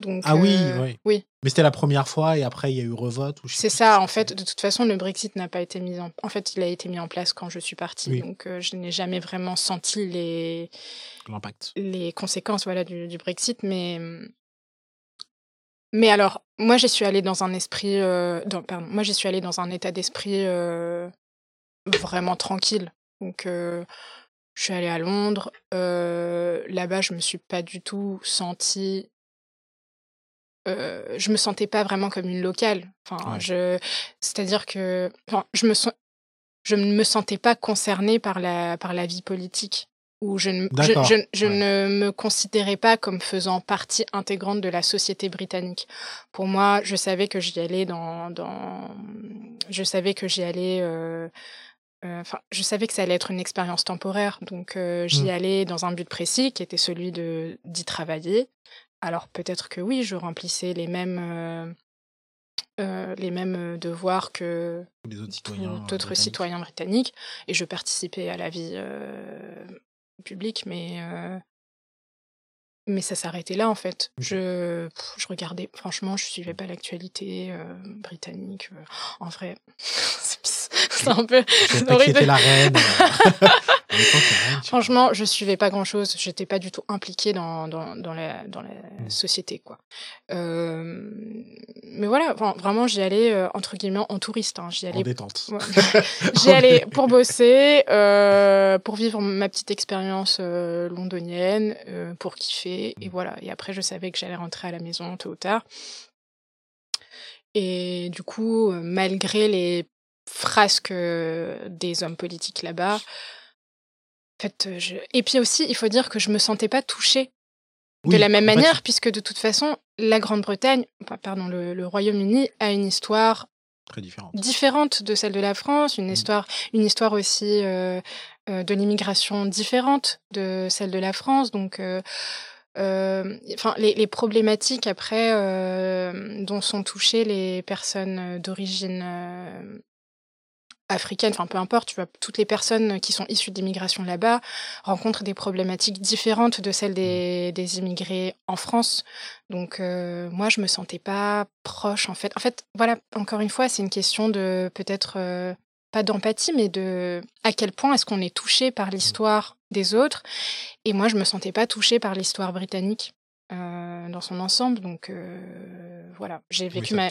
Donc, ah oui, oui. Mais c'était la première fois et après il y a eu revote C'est ça, en fait. De toute façon, le Brexit n'a pas été mis en... En fait, il a été mis en place quand je suis partie. Donc, euh, je n'ai jamais vraiment senti les... L'impact. Les conséquences voilà, du, du, Brexit. Mais... Mais alors, moi, j'y suis allée dans un esprit... Euh... pardon. Moi, j'y suis allée dans un état d'esprit euh, vraiment tranquille. Donc... Je suis allée à Londres. Là-bas, je me suis pas du tout sentie je me sentais pas vraiment comme une locale. Enfin, je, c'est-à-dire que, enfin, je me je ne me sentais pas concernée par la par la vie politique ou je ne je, je, ne me considérais pas comme faisant partie intégrante de la société britannique. Pour moi, je savais que j'y allais dans dans je savais que j'y allais euh, Enfin, je savais que ça allait être une expérience temporaire, donc j'y mmh. allais dans un but précis qui était celui de d'y travailler, alors peut-être que oui, je remplissais les mêmes, euh, euh, les mêmes euh, devoirs que les autres citoyens, d'autres citoyens britanniques, et je participais à la vie publique, mais mais ça s'arrêtait là en fait. Je, je regardais, franchement, je suivais pas l'actualité britannique. en vrai, c'est un peu. horrible. la reine. Franchement, je suivais pas grand chose. J'étais pas du tout impliquée dans, dans, dans la, dans la mmh. société, quoi. Euh, mais voilà, vraiment, j'y allais, euh, entre guillemets, en touriste. Hein. J'y allais. En détente. j'y allais pour bosser, euh, pour vivre ma petite expérience londonienne, pour kiffer. Et mmh. voilà. Et après, je savais que j'allais rentrer à la maison tôt ou tard. Et du coup, malgré les frasques des hommes politiques là-bas, fait, je... Et puis aussi, il faut dire que je me sentais pas touchée de la même manière, puisque de toute façon, la Grande-Bretagne, pardon, le, Royaume-Uni a une histoire très différente. différente de celle de la France, une mmh. histoire, une histoire aussi euh, euh, de l'immigration différente de celle de la France. Donc, euh, enfin, les, les, problématiques après dont sont touchées les personnes d'origine africaine, enfin peu importe, tu vois, toutes les personnes qui sont issues d'immigration là-bas rencontrent des problématiques différentes de celles des, des immigrés en France. Donc euh, moi, je me sentais pas proche en fait. En fait, voilà, encore une fois, c'est une question de peut-être euh, pas d'empathie, mais de à quel point est-ce qu'on est touché par l'histoire des autres. Et moi, je me sentais pas touchée par l'histoire britannique. Euh, dans son ensemble. Donc euh, voilà, j'ai vécu ma,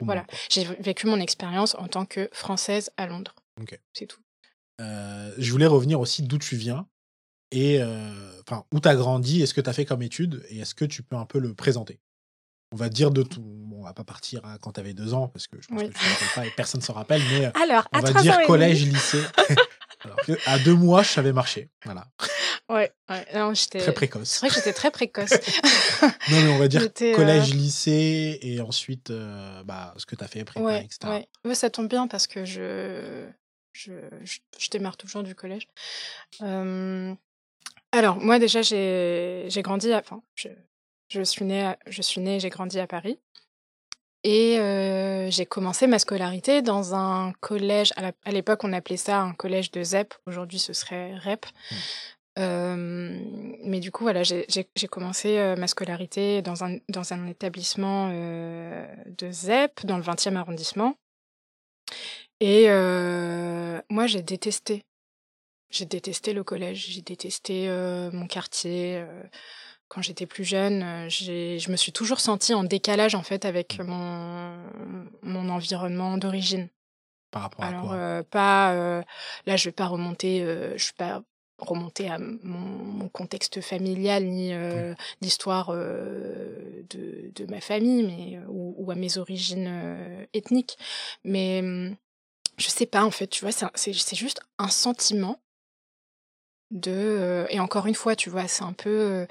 voilà, j'ai vécu mon expérience en tant que française à Londres. C'est tout. Euh, je voulais revenir aussi d'où tu viens et enfin où tu as grandi, est-ce que tu as fait comme étude et est-ce que tu peux un peu le présenter? On va dire de tout. Bon, on va pas partir à quand tu avais deux ans parce que je pense que tu ne rappelles pas et personne ne s'en rappelle, mais Alors, on va dire collège, lycée. Alors à deux mois, je savais marcher. Voilà. Ouais, ouais. Non, j'étais. Très précoce. C'est vrai que j'étais très précoce. non, mais on va dire euh, collège, lycée et ensuite euh, bah, ce que tu as fait, prépa, ouais, etc. Ouais. ça tombe bien parce que je, je, je, démarre toujours du collège. Alors, moi, déjà, j'ai grandi à. Enfin, je, je suis née, je suis née j'ai grandi à Paris. Et j'ai commencé ma scolarité dans un collège, à l'époque on appelait ça un collège de ZEP, aujourd'hui ce serait REP. Mmh. Mais du coup, voilà, j'ai commencé ma scolarité dans un, dans un établissement de ZEP, dans le 20e arrondissement. Et moi, j'ai détesté. J'ai détesté le collège, j'ai détesté mon quartier quand j'étais plus jeune, euh, je me suis toujours sentie en décalage en fait avec mmh. mon, mon environnement d'origine. Par rapport à Alors, quoi? euh, pas euh, là, je vais pas remonter, je vais pas remonter à mon, contexte familial ni l'histoire de, de, ma famille, mais ou, ou à mes origines ethniques. Mais je sais pas en fait, tu vois, c'est juste un sentiment de et encore une fois, tu vois, c'est un peu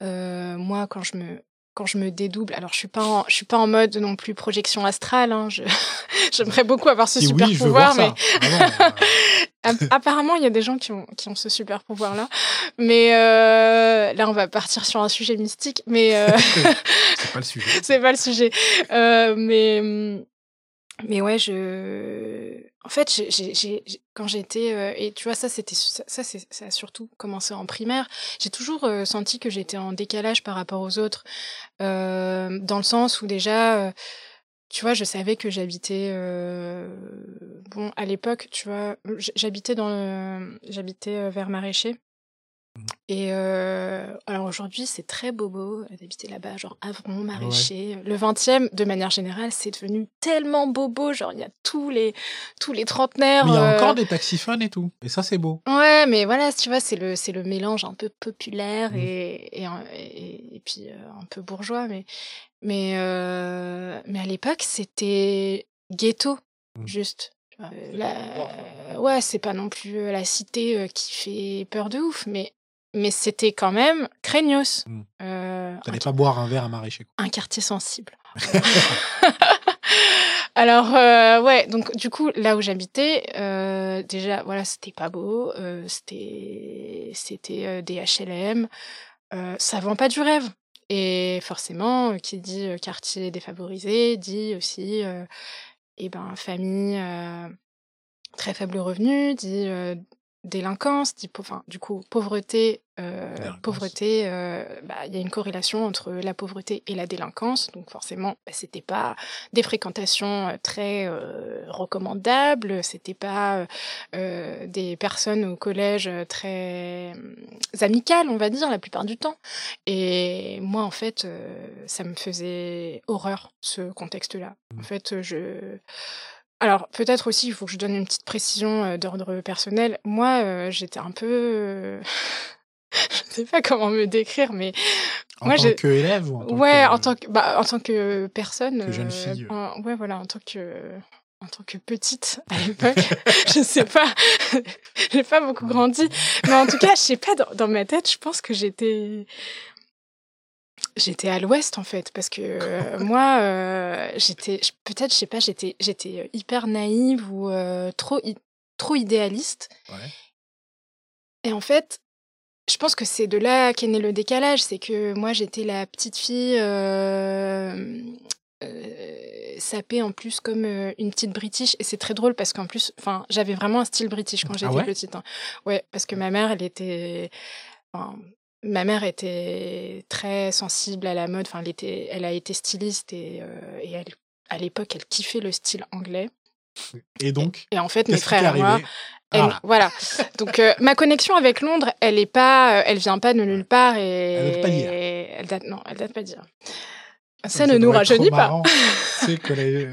moi, quand je me quand je me dédouble, alors je suis pas en, je suis pas en mode non plus projection astrale. Hein, je, j'aimerais beaucoup avoir ce super pouvoir, mais apparemment il y a des gens qui ont qui ont ce super pouvoir là. Mais euh, là on va partir sur un sujet mystique, mais euh... c'est pas le sujet. c'est pas le sujet. Euh, mais mais ouais, je. En fait, quand j'étais euh, et tu vois ça, c'était ça, ça a surtout commencé en primaire. J'ai toujours euh, senti que j'étais en décalage par rapport aux autres, euh, dans le sens où déjà, tu vois, je savais que j'habitais. bon, à l'époque, tu vois, j'habitais dans j'habitais vers Maraîcher. Et euh, alors aujourd'hui, c'est très bobo d'habiter là-bas, genre Avron, Maraîcher. Le 20e, de manière générale, c'est devenu tellement bobo. Genre, il y a tous les, tous les trentenaires. Mais il y a encore des taxiphones et tout. Et ça, c'est beau. Ouais, mais voilà, tu vois, c'est le, c'est le mélange un peu populaire mmh. et, et, et, puis un peu bourgeois. Mais, mais, euh, mais à l'époque, c'était ghetto, mmh. juste. ouais, c'est pas non plus la cité qui fait peur de ouf, mais mais c'était quand même craignos. Mmh. Euh, T'allais pas boire un verre à maraîcher. Un quartier sensible. Alors euh, ouais, donc du coup là où j'habitais, euh, déjà voilà c'était pas beau, euh, c'était c'était des HLM, ça vend pas du rêve. Et forcément, qui dit quartier défavorisé dit aussi, eh ben famille très faible revenu, dit délinquance, enfin, du coup, pauvreté, euh, pauvreté, euh, bah, il y a une corrélation entre la pauvreté et la délinquance. Donc forcément, bah, c'était pas des fréquentations euh, très recommandables, c'était pas des personnes au collège très amicales, on va dire, la plupart du temps. Et moi, en fait, ça me faisait horreur ce contexte-là. En mmh. fait, je alors, peut-être aussi, il faut que je donne une petite précision euh, d'ordre personnel. Moi, euh, j'étais un peu. Euh, je ne sais pas comment me décrire, mais. En tant qu'élève ou en tant ouais, que... en tant que, bah, en tant que personne. Que jeune fille? ouais, voilà, en tant que. En tant que petite à l'époque, je sais pas, j'ai pas beaucoup grandi, mais en tout cas, je sais pas dans, dans ma tête, je pense que j'étais, J'étais à l'ouest en fait parce que euh, moi euh, j'étais peut-être je sais pas j'étais j'étais euh, hyper naïve ou trop trop idéaliste. Ouais. Et en fait, je pense que c'est de là qu'est né le décalage, c'est que moi j'étais la petite fille sapée en plus comme une petite british et c'est très drôle parce qu'en plus enfin j'avais vraiment un style british quand ah j'étais petite. Hein. Ouais, parce que ma mère elle était Ma mère était très sensible à la mode. Enfin, elle, était, elle a été styliste et, euh, et elle, à l'époque, elle kiffait le style anglais. Et donc Et, en fait, mes frères et moi, ah. voilà. Donc euh, ma connexion avec Londres, elle est pas, euh, elle vient pas de nulle part et elle date pas d'hier. Elle date, non, elle date pas d'hier. Ça, ne nous rajeunit pas. tu sais, collège,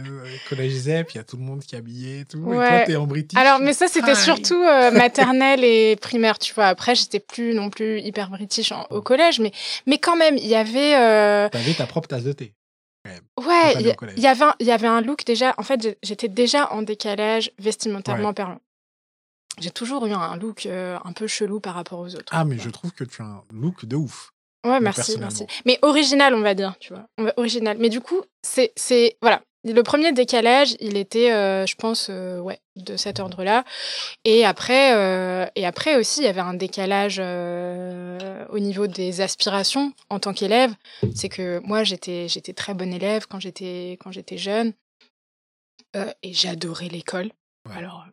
collège ZEP, il y a tout le monde qui est habillé et tout. Et toi, t'es en british. Alors, mais ça, c'était surtout euh, maternelle et primaire, tu vois. Après, j'étais plus non plus hyper british au collège, mais, mais quand même, il y avait. Euh... T'avais ta propre tasse de thé. Ouais, il y, avait un, y avait un look déjà. En fait, j'étais déjà en décalage vestimentairement parlant. J'ai toujours eu un look euh, un peu chelou par rapport aux autres. Ah, mais je trouve que tu as un look de ouf. Ouais, merci, merci. Mais original, on va dire, tu vois. Original. Mais du coup, c'est, c'est, voilà. Le premier décalage, il était, euh, je pense, euh, ouais, de cet ordre-là. Et après, euh, et après aussi, il y avait un décalage au niveau des aspirations en tant qu'élève. C'est que moi, j'étais, j'étais très bonne élève quand j'étais, quand j'étais jeune, et j'adorais l'école. Alors,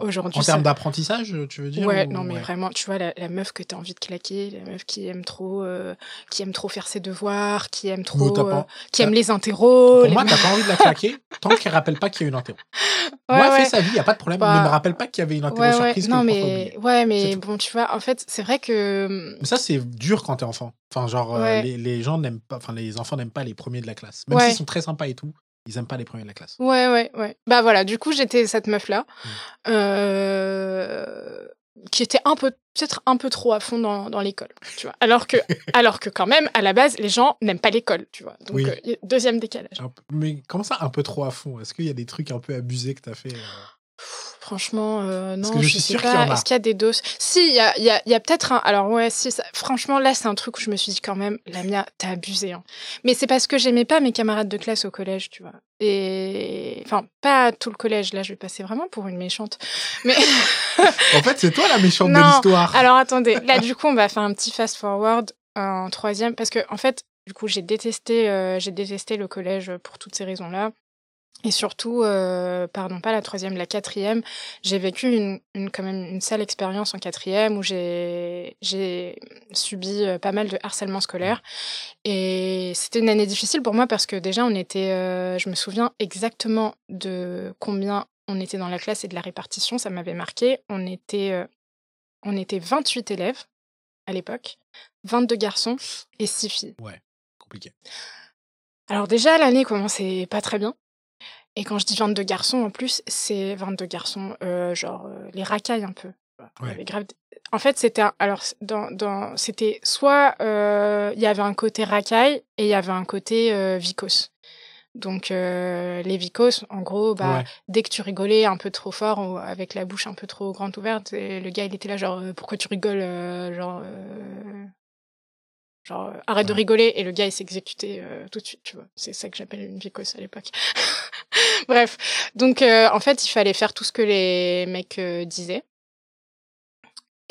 aujourd'hui. En termes d'apprentissage, tu veux dire Ouais, non, mais vraiment, tu vois, la, meuf que tu as envie de claquer, la meuf qui aime trop, euh, qui aime trop faire ses devoirs, qui aime trop. Euh, qui aime les interros. Pour moi, t'as pas envie de la claquer tant qu'elle rappelle pas qu'il y a une interro. moi, elle fait sa vie, il n'y a pas de problème. Bah... Ne me rappelle pas qu'il y avait une interro surprise. Non, mais, ouais, mais bon, tu vois, en fait, c'est vrai que. Hum, mais ça, c'est dur quand t'es enfant. Enfin, genre, euh, les, les, gens n'aiment pas, enfin, les enfants n'aiment pas les premiers de la classe. Même s'ils sont très sympas et tout. Ils aiment pas les premiers de la classe. Ouais, ouais, ouais. Bah voilà, du coup, j'étais cette meuf-là. Mmh. Euh, qui était un peu, peut-être un peu trop à fond dans, dans l'école, tu vois. Alors que, alors que quand même, à la base, les gens n'aiment pas l'école, tu vois. Donc, euh, deuxième décalage. mais comment ça, un peu trop à fond? Est-ce qu'il y a des trucs un peu abusés que tu as fait euh? Franchement, euh, non, je, sais pas. Est-ce qu'il y a des doses? Si, il y a, y a, y a peut-être un. Alors, ouais, si, franchement, là, c'est un truc où je me suis dit quand même, Lamia, t'as abusé. Hein. Mais c'est parce que j'aimais pas mes camarades de classe au collège, tu vois. Et. Enfin, pas tout le collège. Là, je vais passer vraiment pour une méchante. Mais. en fait, c'est toi la méchante de l'histoire. Alors, attendez. Là, du coup, on va faire un petit fast-forward en troisième. Parce que, en fait, du coup, j'ai détesté, euh, j'ai détesté le collège pour toutes ces raisons-là. Et surtout, euh, pardon, pas la troisième, la quatrième, j'ai vécu une, une, quand même une sale expérience en quatrième où j'ai subi euh, pas mal de harcèlement scolaire. Et c'était une année difficile pour moi parce que déjà, on était, euh, je me souviens exactement de combien on était dans la classe et de la répartition, ça m'avait marqué. On était, euh, on était 28 élèves à l'époque, 22 garçons et 6 filles. Ouais, compliqué. Alors déjà, l'année commençait pas très bien. Et quand je dis 22 garçons, en plus, c'est 22 garçons, euh, genre euh, les racailles un peu. Grave... En fait, c'était alors dans, dans c'était soit euh, il y avait un côté racaille et il y avait un côté vicos. Donc les vicos, en gros, bah dès que tu rigolais un peu trop fort ou avec la bouche un peu trop grande ouverte, le gars il était là genre pourquoi tu rigoles genre Genre, euh, arrête de rigoler, et le gars, il s'exécutait euh, tout de suite, tu vois. C'est ça que j'appelle une vicose à l'époque. Bref. Donc, euh, en fait, il fallait faire tout ce que les mecs disaient.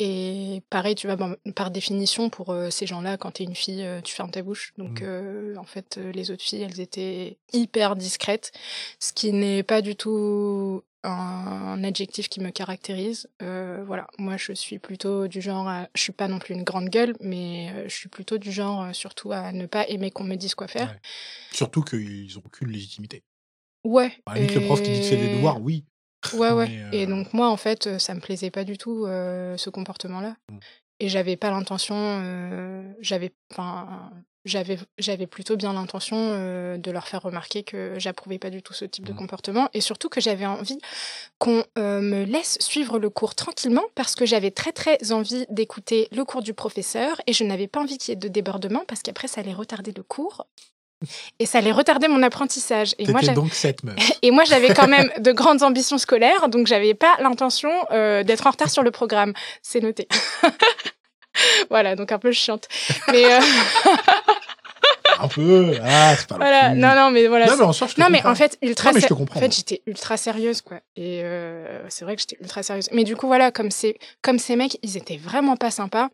Et pareil, tu vois, par définition, pour ces gens-là, quand t'es une fille, tu fermes ta bouche. Donc, mmh. en fait, les autres filles, elles étaient hyper discrètes, ce qui n'est pas du tout un, adjectif qui me caractérise. Euh, voilà, moi je suis plutôt du genre, je suis pas non plus une grande gueule, mais euh, je suis plutôt du genre euh, surtout à ne pas aimer qu'on me dise quoi faire. Surtout qu'ils ont aucune légitimité. Ouais. Avec le prof qui dit de faire des devoirs, oui. Ouais, ouais. Et donc moi en fait, ça me plaisait pas du tout ce comportement-là. Mmh. Et j'avais pas l'intention, j'avais, enfin, j'avais j'avais plutôt bien l'intention euh, de leur faire remarquer que j'approuvais pas du tout ce type de mmh. comportement et surtout que j'avais envie qu'on euh, me laisse suivre le cours tranquillement parce que j'avais très très envie d'écouter le cours du professeur et je n'avais pas envie qu'il y ait de débordement parce qu'après ça allait retarder le cours et ça allait retarder mon apprentissage. Et moi, donc cette meuf. Et moi, j'avais quand même de grandes ambitions scolaires, donc j'avais pas l'intention euh, d'être en retard sur le programme. C'est noté. voilà, donc un peu chiante. Mais euh, un peu, ah, c'est pas voilà. Non, non, mais voilà. Non, mais en je Non, mais en fait, ultra. Non, mais je te comprends. En fait, j'étais ultra sérieuse, quoi. Et euh, c'est vrai que j'étais ultra sérieuse. Mais du coup, voilà, comme c'est, comme ces mecs, ils étaient vraiment pas sympas.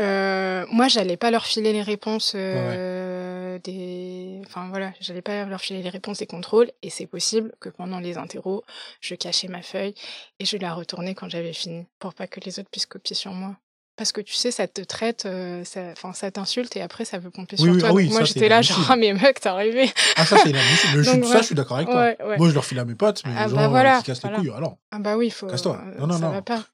Euh, moi, j'allais pas leur filer les réponses euh, des. Enfin voilà, j'allais pas leur filer les réponses des contrôles, et c'est possible que pendant les interros, je cachais ma feuille et je la retournais quand j'avais fini, pour pas que les autres puissent copier sur moi. Parce que tu sais, ça te traite, euh, ça, ça t'insulte et après ça veut pomper sur toi. Ah moi j'étais là, genre, ah mais mec, t'es arrivé. Ah ça c'est inadmissible. je, Ça je suis d'accord avec toi. Moi je leur file à mes potes, mais ah, les bah, gens voilà, qui cassent les couilles, alors. Ah bah oui, il faut. Casse-toi. Non, non, ça non. va pas.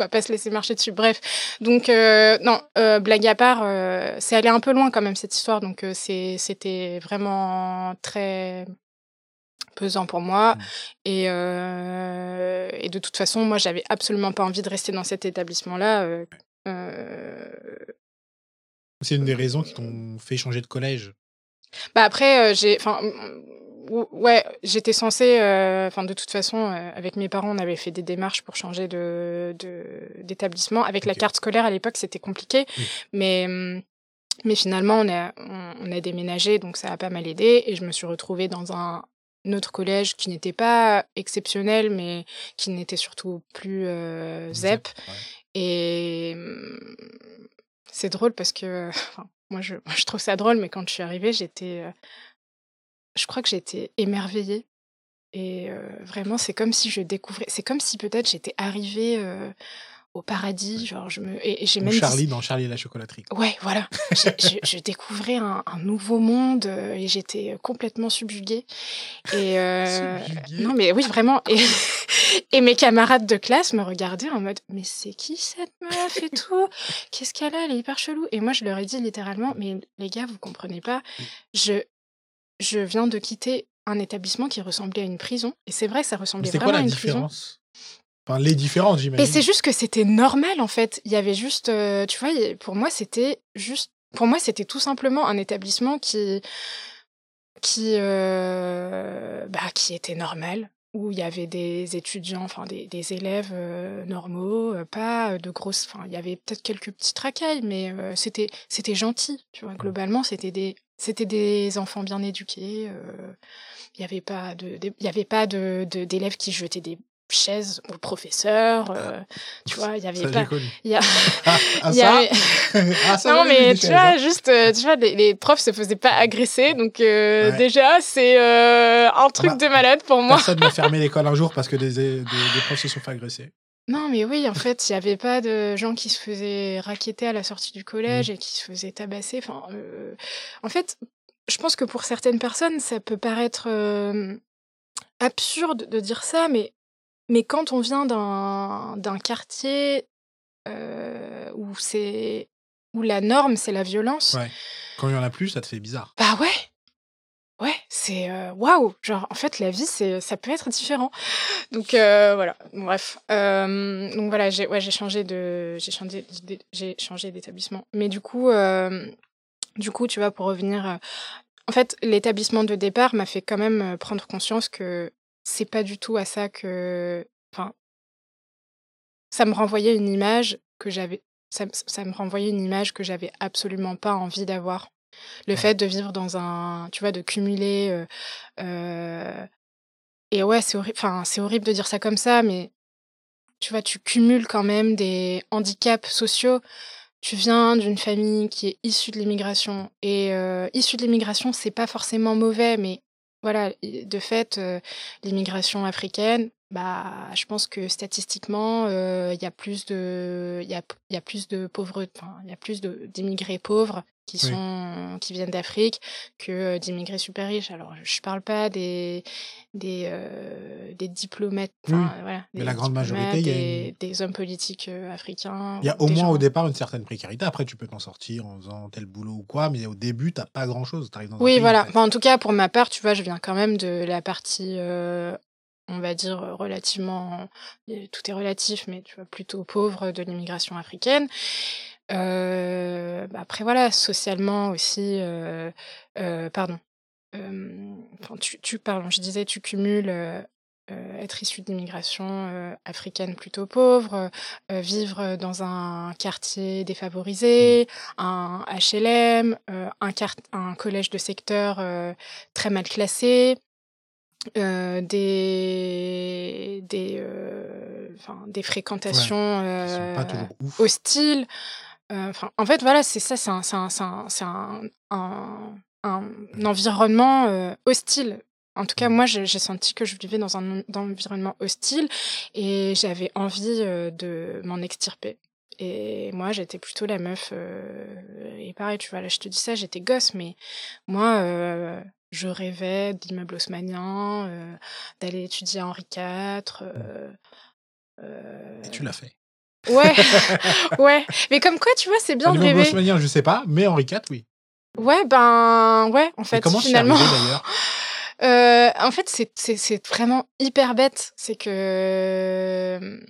Va pas se laisser marcher dessus. Bref, donc euh, non, euh, blague à part, euh, c'est allé un peu loin quand même cette histoire, donc c'est c'était vraiment très pesant pour moi. Mmh. Et, et de toute façon, moi, j'avais absolument pas envie de rester dans cet établissement-là. C'est une des raisons qui t'ont fait changer de collège? Bah après, j'ai, enfin, ouais, j'étais censée, euh, enfin, de toute façon, avec mes parents, on avait fait des démarches pour changer de d'établissement. Avec la carte scolaire à l'époque, c'était compliqué, mais hum, mais finalement, on a, on, a déménagé, donc ça a pas mal aidé. Et je me suis retrouvée dans un, notre collège qui n'était pas exceptionnel, mais qui n'était surtout plus euh, ZEP. Et mmh, c'est drôle parce que, moi je, je, trouve ça drôle, mais quand je suis arrivée, j'étais. Je crois que j'étais émerveillée. Et euh, vraiment, c'est comme si je découvrais. C'est comme si peut-être j'étais arrivée au paradis. Genre, je me. Et, j'ai même. Charlie dans Charlie et la chocolaterie. Ouais, voilà. je, découvrais un, nouveau monde et j'étais complètement subjuguée. Et euh... non, mais oui, vraiment. Et, et mes camarades de classe me regardaient en mode Mais c'est qui cette meuf et tout? Qu'est-ce qu'elle a? Elle est hyper chelou. Et moi, je leur ai dit littéralement Mais les gars, vous comprenez pas. Je, je viens de quitter un établissement qui ressemblait à une prison. Et c'est vrai, ça ressemblait vraiment à une différence? Les différences, j'imagine. Et c'est juste que c'était normal, en fait. Il y avait juste, euh, tu vois, pour moi, c'était juste, pour moi, c'était tout simplement un établissement qui, qui, euh, bah, qui était normal. où il y avait des étudiants, enfin des, élèves normaux, pas de grosses. Enfin, il y avait peut-être quelques petits tracailles, mais c'était c'était gentil. Tu vois, globalement, c'était des c'était des enfants bien éduqués. Il n'y avait pas de, il y avait pas de d'élèves qui jetaient des chaise au professeur. Euh, tu vois, il y avait pas. Y a... Ah, ah, y avait... ah, ça non, mais tu vois, hein. juste, euh, tu vois, les, les, profs se faisaient pas agresser. Donc, euh, déjà, c'est un truc bah, de malade pour moi. Personne m'a fermé l'école un jour parce que des, des, des, profs se sont fait agresser. Non, mais oui, en fait, il n'y avait pas de gens qui se faisaient raqueter à la sortie du collège mmh. et qui se faisaient tabasser. Enfin, en fait, je pense que pour certaines personnes, ça peut paraître absurde de dire ça, mais mais quand on vient d'un quartier où c'est où la norme c'est la violence. Ouais. Quand il y en a plus, ça te fait bizarre. Bah ouais. Ouais, c'est waouh. Genre en fait la vie c'est ça peut être différent. Donc voilà. Bref. donc voilà, j'ai changé de j'ai changé j'ai changé d'établissement. Mais du coup du coup, tu vois pour revenir en fait, l'établissement de départ m'a fait quand même prendre conscience que c'est pas du tout à ça que. Enfin, ça me renvoyait une image que j'avais. Ça, me renvoyait une image que j'avais absolument pas envie d'avoir. Le fait de vivre dans un. Tu vois, de cumuler. et ouais, c'est horrible. Enfin, c'est horrible de dire ça comme ça, mais tu vois, tu cumules quand même des handicaps sociaux. Tu viens d'une famille qui est issue de l'immigration. Et issue de l'immigration, c'est pas forcément mauvais, mais voilà, de fait, l'immigration africaine, bah, je pense que statistiquement, il y a plus de, il y a, y a plus de pauvres, enfin, il y a plus d'immigrés pauvres qui sont, qui viennent d'Afrique que d'immigrés super riches. Alors, je parle pas des, des, des diplomates, voilà, mais la grande majorité, des, des hommes politiques africains. Il y a au moins au départ une certaine précarité. Après, tu peux t'en sortir en faisant tel boulot ou quoi, mais au début, t'as pas grand chose. Dans oui, voilà. en, tout cas, pour ma part, tu vois, je viens quand même de la partie on va dire relativement, tout est relatif, mais tu vois, plutôt pauvre de l'immigration africaine. Euh, bah, après voilà, socialement aussi, euh, euh, pardon, enfin, tu, tu, pardon, je disais, tu cumules être issu d'immigration africaine plutôt pauvre, vivre dans un quartier défavorisé, mmh. un HLM, un, un collège de secteur très mal classé, euh, des des euh, des fréquentations euh, hostiles enfin en fait voilà c'est ça c'est un c'est un c'est un, un, un, environnement hostile en tout cas, mmh. moi, j'ai senti que je vivais dans un, environnement hostile et j'avais envie de m'en extirper. Et moi, j'étais plutôt la meuf. et pareil, tu vois, là, je te dis ça, j'étais gosse, mais moi, je rêvais d'immeubles haussmanniens, euh, d'aller étudier Henri IV. Euh, euh... Et tu l'as fait. Ouais, ouais. Mais comme quoi, tu vois, c'est bien de rêver. haussmannien, je sais pas, mais Henri IV, oui. Ouais, ben, ouais, en fait, comment finalement. d'ailleurs? Euh, En fait, c'est vraiment hyper bête. C'est que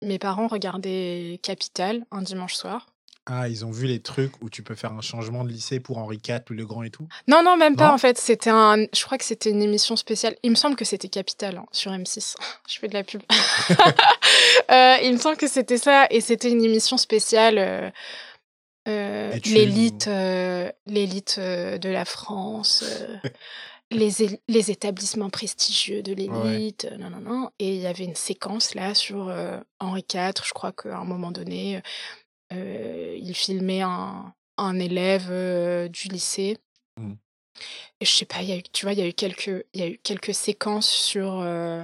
mes parents regardaient Capital un dimanche soir. Ah, ils ont vu les trucs où tu peux faire un changement de lycée pour Henri IV ou Le Grand et tout? Non, non, même pas en fait. C'était un. Je crois que c'était une émission spéciale. Il me semble que c'était Capital hein, sur M6. Je fais de la pub. Euh, il me semble que c'était ça et c'était une émission spéciale. Euh, euh, l'élite, l'élite de la France. les, les, établissements prestigieux de l'élite, non, non, non. Et il y avait une séquence là sur Henri IV, je crois qu'à un moment donné, euh, il filmait un, un élève euh, du lycée. Mmh. Et je sais pas, y a eu, tu vois, il y a eu quelques, il y a eu quelques séquences sur euh,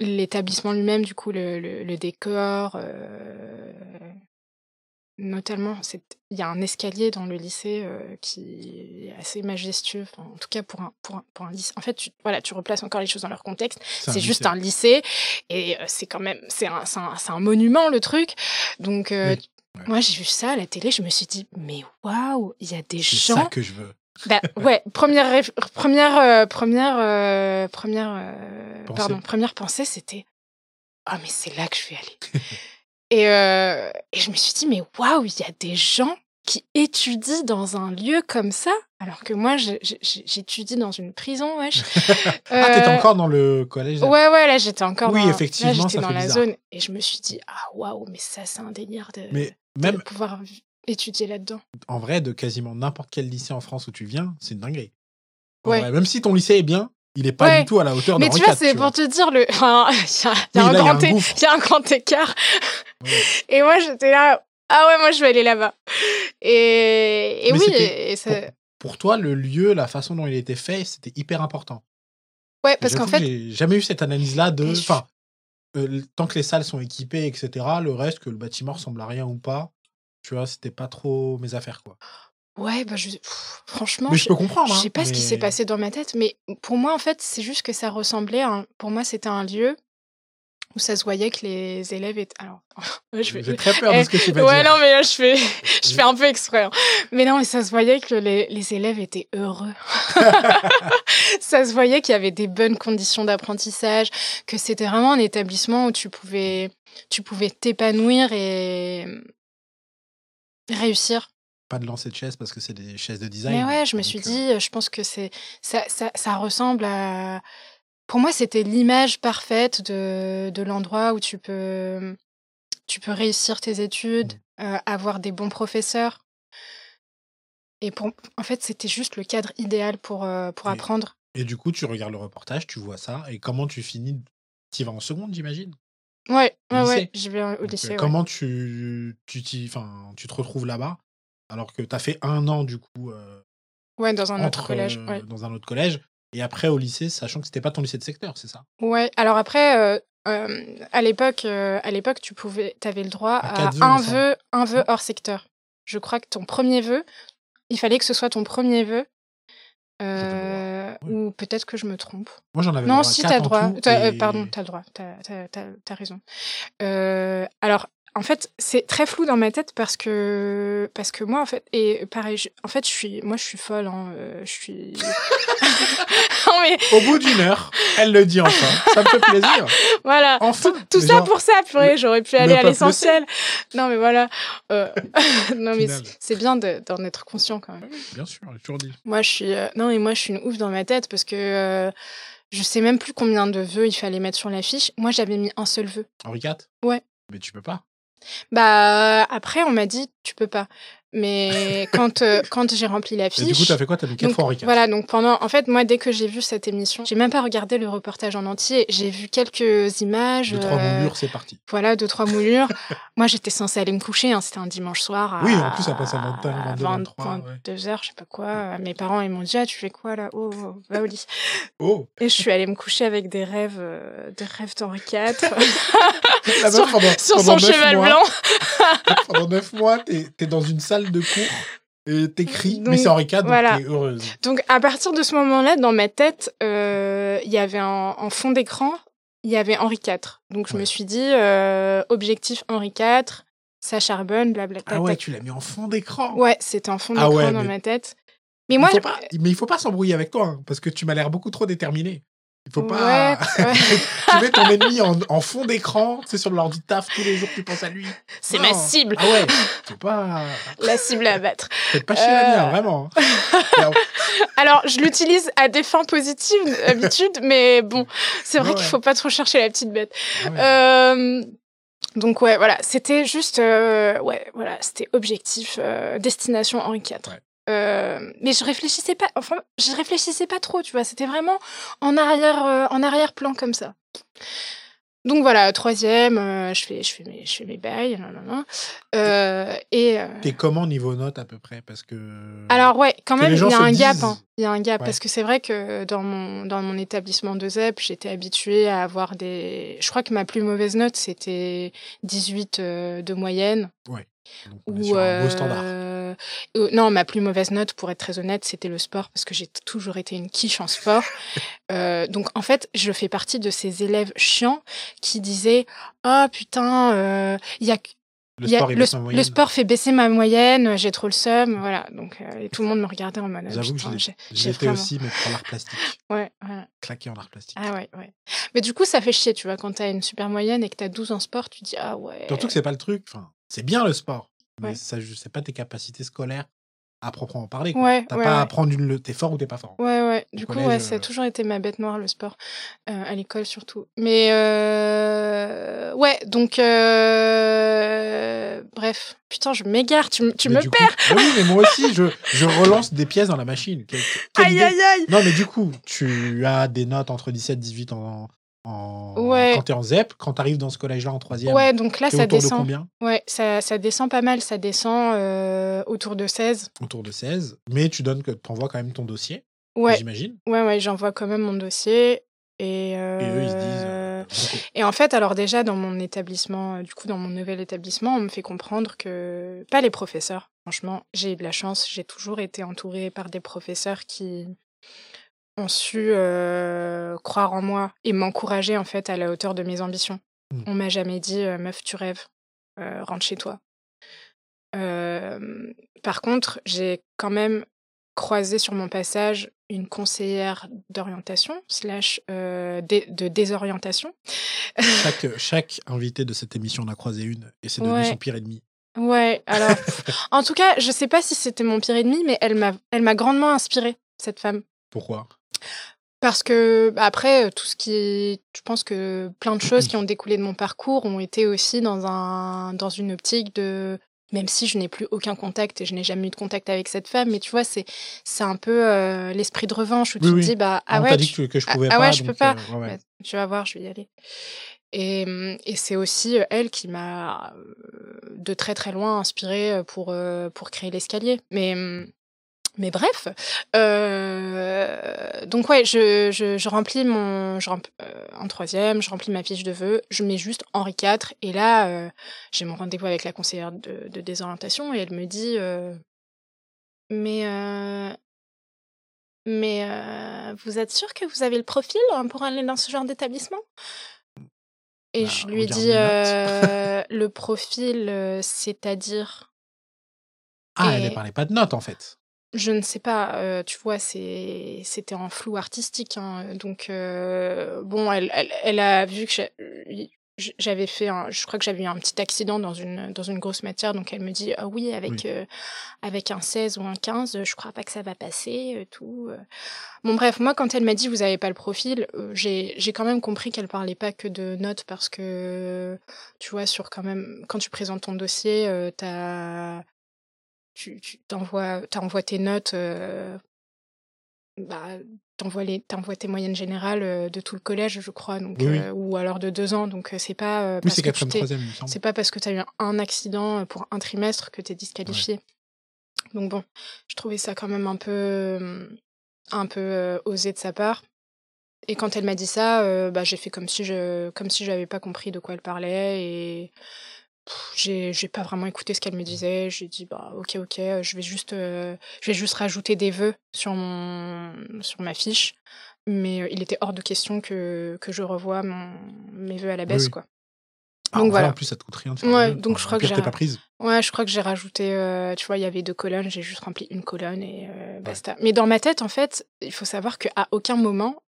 l'établissement lui-même, du coup, le, le, décor. notamment, il y a un escalier dans le lycée qui est assez majestueux. en tout cas, pour un, pour un, pour un lycée. En fait, tu, voilà, tu replaces encore les choses dans leur contexte. C'est juste un lycée et c'est quand même, c'est un, un, un, monument le truc. Donc, moi, j'ai vu ça à la télé, je me suis dit, mais waouh, il y a des gens. C'est ça que je veux. Bah, ouais, première, première, euh, première, euh, première, euh, pensée. pardon, première pensée, c'était, ah, mais c'est là que je vais aller. et, et je me suis dit, mais waouh, il y a des gens qui étudie dans un lieu comme ça, alors que moi, j'étudie dans une prison, wesh. ah, t'étais encore dans le collège Ouais, ouais, là, j'étais encore oui, dans, effectivement, là, j'étais dans la zone. Et je me suis dit, ah, waouh, mais ça, c'est un délire de, mais même... pouvoir étudier là-dedans. En vrai, de quasiment n'importe quel lycée en France où tu viens, c'est une dinguerie. Ouais. même si ton lycée est bien, il est pas du tout à la hauteur de Mais tu vois, c'est pour te dire, le... il, y a, un grand il y a un grand écart. Et moi, j'étais là, ah ouais, moi je vais aller là-bas. Et, et oui, et pour, toi, le lieu, la façon dont il était fait, c'était hyper important. Ouais, parce qu'en fait. J'ai jamais eu cette analyse-là de. Enfin, euh, tant que les salles sont équipées, etc., le reste, que le bâtiment ressemble à rien ou pas, tu vois, c'était pas trop mes affaires, quoi. Ouais, bah je... franchement, mais je, peux comprendre. Je sais pas ce qui s'est passé dans ma tête, mais pour moi, en fait, c'est juste que ça ressemblait. À Pour moi, c'était un lieu où ça se voyait que les élèves étaient. Alors, je J'ai très peur de ce que tu vas ouais, non, mais là, je fais, je fais un peu exprès. Hein. Mais non, mais ça se voyait que les, les élèves étaient heureux. ça se voyait qu'il y avait des bonnes conditions d'apprentissage, que c'était vraiment un établissement où tu pouvais, tu pouvais t'épanouir et réussir. Pas de lancer de chaises parce que c'est des chaises de design. Mais ouais, je me suis euh dit, je pense que c'est ça, ça, ça ressemble à pour moi, c'était l'image parfaite de, de l'endroit où tu peux, tu peux réussir tes études, mmh. euh, avoir des bons professeurs. Et pour, en fait, c'était juste le cadre idéal pour, euh, pour apprendre. Et du coup, tu regardes le reportage, tu vois ça, et comment tu finis? Tu vas en seconde, j'imagine? Ouais, ouais, ouais, je vais au lycée. Euh, comment tu, tu, tu te retrouves là-bas alors que tu as fait un an, du coup. ouais, dans un autre collège. Dans un autre collège. Et après, au lycée, sachant que c'était pas ton lycée de secteur, c'est ça? Ouais, alors après, euh, euh, à l'époque, euh, à l'époque, tu pouvais, avais le droit à, un vœu, un vœu hors secteur. Je crois que ton premier vœu, il fallait que ce soit ton premier vœu. Ou peut-être que je me trompe. Moi, j'en avais non, droit si, t'as le droit. pardon, t'as le droit. T'as as, raison. alors, en fait, c'est très flou dans ma tête parce que parce que moi en fait et pareil, en fait, je suis moi je suis folle hein, euh, je suis mais... Au bout d'une heure, elle le dit enfin. Ça me fait plaisir. Voilà. Enfin, tout, ça pour ça, purée, j'aurais pu aller à l'essentiel. Non mais voilà. Euh... non mais c'est bien d'en être conscient quand même. bien sûr, j'ai toujours dit. Moi je suis euh, non mais moi je suis une ouf dans ma tête parce que euh, je sais même plus combien de vœux il fallait mettre sur la fiche. Moi j'avais mis un seul vœu. Henri IV Ouais. Mais tu peux pas. Bah, après, on m'a dit, tu peux pas. Mais quand, euh, quand j'ai rempli la fiche. Et du coup, t'as fait quoi? T'as mis quatre fois Henri Voilà, donc pendant. En fait, moi, dès que j'ai vu cette émission, j'ai même pas regardé le reportage en entier. J'ai vu quelques images. Deux, trois euh, moulures, c'est parti. Voilà, deux, trois moulures. moi, j'étais censée aller me coucher. Hein, C'était un dimanche soir. À, oui, en plus, ça passe à 21, 22, 23. 22 heures, je sais pas quoi. Mes parents, ils m'ont dit, ah, tu fais quoi là? Oh, oh, va au lit. Oh. Et je suis allée me coucher avec des rêves, euh, des rêves d'Henri IV. sur, pendant, sur son cheval blanc. pendant neuf mois, t'es es dans une salle de cours et t'écris, mais c'est Henri IV, donc voilà. t'es heureuse. Donc à partir de ce moment-là, dans ma tête, euh, il y avait en fond d'écran, il y avait Henri IV. Donc je me suis dit, euh, objectif Henri IV, ça charbonne, blablabla. Ah ouais, tu l'as mis en fond d'écran Ouais, c'était en fond ah d'écran dans ma tête. Mais moi, il pas, mais il faut pas s'embrouiller avec toi, hein, parce que tu m'as l'air beaucoup trop déterminé. Faut pas. tu mets ton ennemi en, fond d'écran, c'est sur l'ordi taf tous les jours, tu penses à lui. C'est ma cible. Ah ouais, faut pas. La cible à battre. Faites pas chier la mienne, euh. vraiment. Alors, je l'utilise à des fins positives d'habitude, mais bon, c'est vrai qu'il faut pas trop chercher la petite bête. Ah euh, donc ouais, voilà, c'était juste, euh, ouais, voilà, c'était objectif, destination Henri IV. Euh, mais je réfléchissais pas, enfin, je réfléchissais pas trop, tu vois. C'était vraiment en arrière, euh, en arrière-plan comme ça. Donc voilà, troisième, euh, je fais, je fais mes, je fais mes bails, et t'es comment niveau notes à peu près, parce que. Alors ouais, quand même, il y a un gap, hein. il y a un gap, parce que c'est vrai que dans mon dans mon établissement de ZEP, j'étais habituée à avoir des, je crois que ma plus mauvaise note c'était 18 de moyenne. Ouais. Donc, sur un beau standard. Euh, non, ma plus mauvaise note, pour être très honnête, c'était le sport, parce que j'ai toujours été une quiche en sport. Euh, donc, en fait, je fais partie de ces élèves chiants qui disaient Ah, oh, putain, euh, il y a. Le, sport, le, sport, fait baisser ma moyenne, j'ai trop le seum, voilà. Donc, et tout le monde me regardait en mode. J'avoue que j'ai fait aussi, mais pour l'art plastique. Ouais, Claqué en art plastique. Ah ouais, ouais. Mais du coup, ça fait chier, tu vois, quand t'as une super moyenne et que t'as 12 en sport, tu dis ah ouais. Surtout que c'est pas le truc. Enfin, c'est bien le sport. Mais ça, je sais pas tes capacités scolaires à proprement parler. Ouais, T'as ouais, pas à ouais. prendre une. T'es fort ou t'es pas fort. Ouais, ouais. Du coup, collège, ouais, ça a euh, toujours été ma bête noire, le sport, euh, à l'école surtout. Mais euh, ouais, donc euh, bref. Putain, je m'égare, tu, me coup- perds. Oui, mais moi aussi, je, je relance des pièces dans la machine. Quelle- quelle Aïe, idée. aïe, aïe. Non, mais du coup, tu as des notes entre 17 et 18 en, en... Ouais. quand t'es en ZEP. Quand t'arrives dans ce collège-là en troisième, Ouais, donc là, ça autour de descend. combien Ouais, ça, ça descend pas mal. Ça descend euh, autour de 16. Autour de 16. Mais tu donnes que t'envoies quand même ton dossier, Ouais, j'imagine. ouais, ouais, j'envoie quand même mon dossier. Et, euh, Et eux, ils se disent. euh, bon, Et en fait, alors déjà, dans mon établissement, euh, du coup, dans mon nouvel établissement, on me fait comprendre que, pas les professeurs, franchement, j'ai eu de la chance, j'ai toujours été entourée par des professeurs qui ont su euh, croire en moi et m'encourager, en fait, à la hauteur de mes ambitions. Mm. On m'a jamais dit, euh, meuf, tu rêves, euh, rentre chez toi. Euh, par contre, j'ai quand même croisé sur mon passage une conseillère d'orientation slash euh, de désorientation chaque, chaque invité de cette émission en a croisé une et c'est devenu Ouais. son pire ennemi. Ouais, alors, en tout cas, je sais pas si c'était mon pire ennemi, mais elle m'a, elle m'a grandement inspirée, cette femme. Pourquoi? Parce que, bah, après, tout ce qui. Je pense que plein de choses qui ont découlé de mon parcours ont été aussi dans, un, dans une optique de. Même si je n'ai plus aucun contact et je n'ai jamais eu de contact avec cette femme, mais tu vois, c'est, c'est un peu euh, l'esprit de revanche où Oui, tu oui. te dis, bah, ah ouais, t'a dit tu- que, je ah- pouvais ah pas. ouais, je peux pas. euh, ouais, ouais. Ouais, tu vas voir, je vais y aller. Et, et c'est aussi euh, elle qui m'a de très très loin inspiré euh, pour, pour créer l'escalier. Mais, hum, mais bref, euh, donc ouais, je, je, je remplis mon. Je euh, en troisième, je remplis ma fiche de vœux, je mets juste Henri IV, et là, euh, j'ai mon rendez-vous avec la conseillère de, de désorientation, et elle me dit Mais. mais vous êtes sûr que vous avez le profil hein, pour aller dans ce genre d'établissement? Et Bah, je lui euh, le profil, c'est-à-dire Ah, elle ne parlait pas de notes en fait. Je ne sais pas, euh, tu vois, c'est c'était en flou artistique, hein, donc euh, bon, elle, elle, elle a vu que j'a- j'avais fait, un, je crois que j'avais eu un petit accident dans une dans une grosse matière, donc elle me dit ah oui avec Oui. euh, avec un 16 ou un 15, je crois pas que ça va passer, euh, tout. euh. Bon bref, moi quand elle m'a dit vous avez pas le profil, euh, j'ai j'ai quand même compris qu'elle parlait pas que de notes parce que tu vois sur quand même quand tu présentes ton dossier, euh, t'as tu, tu t'envoies, t'envoies tes notes, euh, bah, t'envoies, les, t'envoies tes moyennes générales euh, de tout le collège, je crois, donc, Oui, oui. euh, ou alors de deux ans. Donc, euh, c'est pas, euh, Oui, parce c'est que tu t'es- pas parce que tu as eu un accident pour un trimestre que tu es disqualifié. Donc, bon, je trouvais ça quand même un peu, un peu osé de sa part. Et quand elle m'a dit ça, bah, j'ai fait comme si je comme si j'avais pas compris de quoi elle parlait et j'ai pas vraiment écouté ce qu'elle me disait. J'ai dit bah ok ok, euh, je vais juste euh, je vais juste rajouter des vœux sur mon sur ma fiche, mais euh, il était hors de question que que je revoie mon mes vœux à la baisse oui. quoi. Ah, donc voilà. En plus, ça te coûte rien de Ouais, donc je crois que j'ai- pas prise. Ouais, je crois que j'ai rajouté, euh, tu vois, il y avait deux colonnes, j'ai juste rempli une colonne et basta. Mais dans ma tête, en fait, il faut savoir qu'à aucun moment,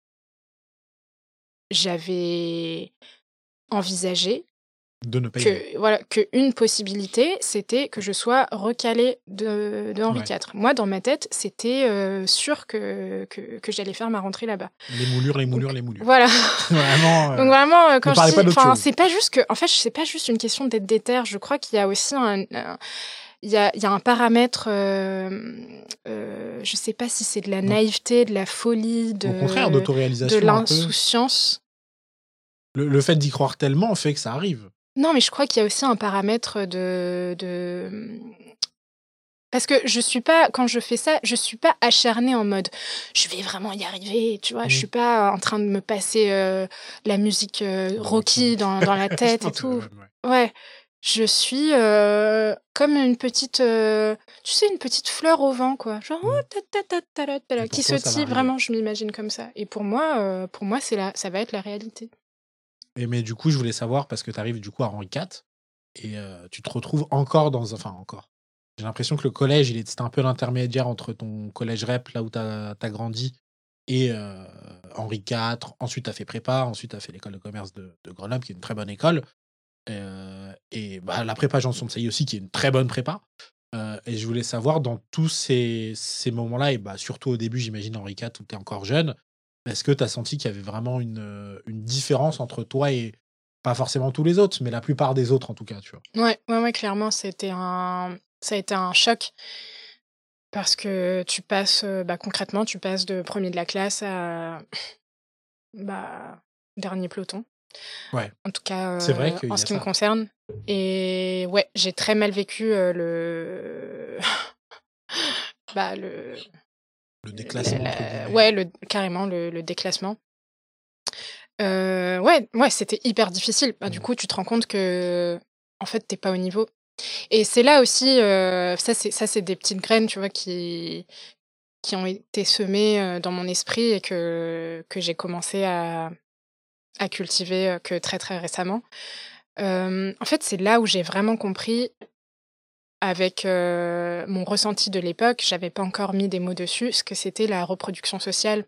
j'avais envisagé De ne pas y aller. voilà, que une possibilité, c'était que je sois recalée de, de Henri Ouais. IV. Moi, dans ma tête, c'était euh, sûr que, que, que j'allais faire ma rentrée là-bas. Les moulures, les moulures, les moulures. Voilà. Vraiment. euh, Donc vraiment, euh, quand je dis, c'est pas juste que, en fait, c'est pas juste une question d'être déter. Je crois qu'il y a aussi un, un- il y a, il y a un paramètre, euh, euh, je sais pas si c'est de la naïveté, de la folie, de, Au contraire, de l'insouciance. Le, le fait d'y croire tellement fait que ça arrive. Non, mais je crois qu'il y a aussi un paramètre de, de... Parce que je suis pas, quand je fais ça, je suis pas acharnée en mode je vais vraiment y arriver, tu vois. Je Mhm. suis pas en train de me passer euh, la musique euh, Rocky dans, dans la tête Je et tout. ouais, ouais. Ouais, je suis euh, comme une petite, euh, tu sais, une petite fleur au vent, quoi. Genre, oh, ta, ta, ta, qui sautille, vraiment, je m'imagine comme ça. Et pour moi, euh, pour moi, c'est la, ça va être la réalité. Mais du coup, je voulais savoir parce que tu arrives du coup à Henri IV et tu te retrouves encore dans. Enfin, encore. J'ai l'impression que le collège, il c'était un peu l'intermédiaire entre ton collège rep, là où tu as, grandi, et Henri IV. Ensuite, tu as fait prépa. Ensuite, tu as fait l'école de commerce de, Grenoble, qui est une très bonne école. Et bah, la prépa Janson de Sailly aussi, qui est une très bonne prépa. et je voulais savoir, dans tous ces, ces moments-là, et bah, surtout au début, j'imagine, Henri IV, où tu es encore jeune, est-ce que tu as senti qu'il y avait vraiment une, une différence entre toi et pas forcément tous les autres, mais la plupart des autres en tout cas, tu vois? Ouais, ouais, ouais clairement, c'était un... ça a été un choc. Parce que tu passes, bah, concrètement, tu passes de premier de la classe à bah, dernier peloton. Ouais. En tout cas, vrai en ce qui me concerne. Et ouais, j'ai très mal vécu le. bah, le. Le déclassement. ouais, le, carrément, le, déclassement. ouais, ouais c'était hyper difficile. Bah, Du mmh. coup, tu te rends compte que, en fait, t'es pas au niveau. Et c'est là aussi, ça, c'est, ça, c'est des petites graines, tu vois, qui, qui ont été semées dans mon esprit et que, que j'ai commencé à, à cultiver que très, très récemment. en fait, c'est là où j'ai vraiment compris, avec mon ressenti de l'époque, j'avais pas encore mis des mots dessus, ce que c'était la reproduction sociale.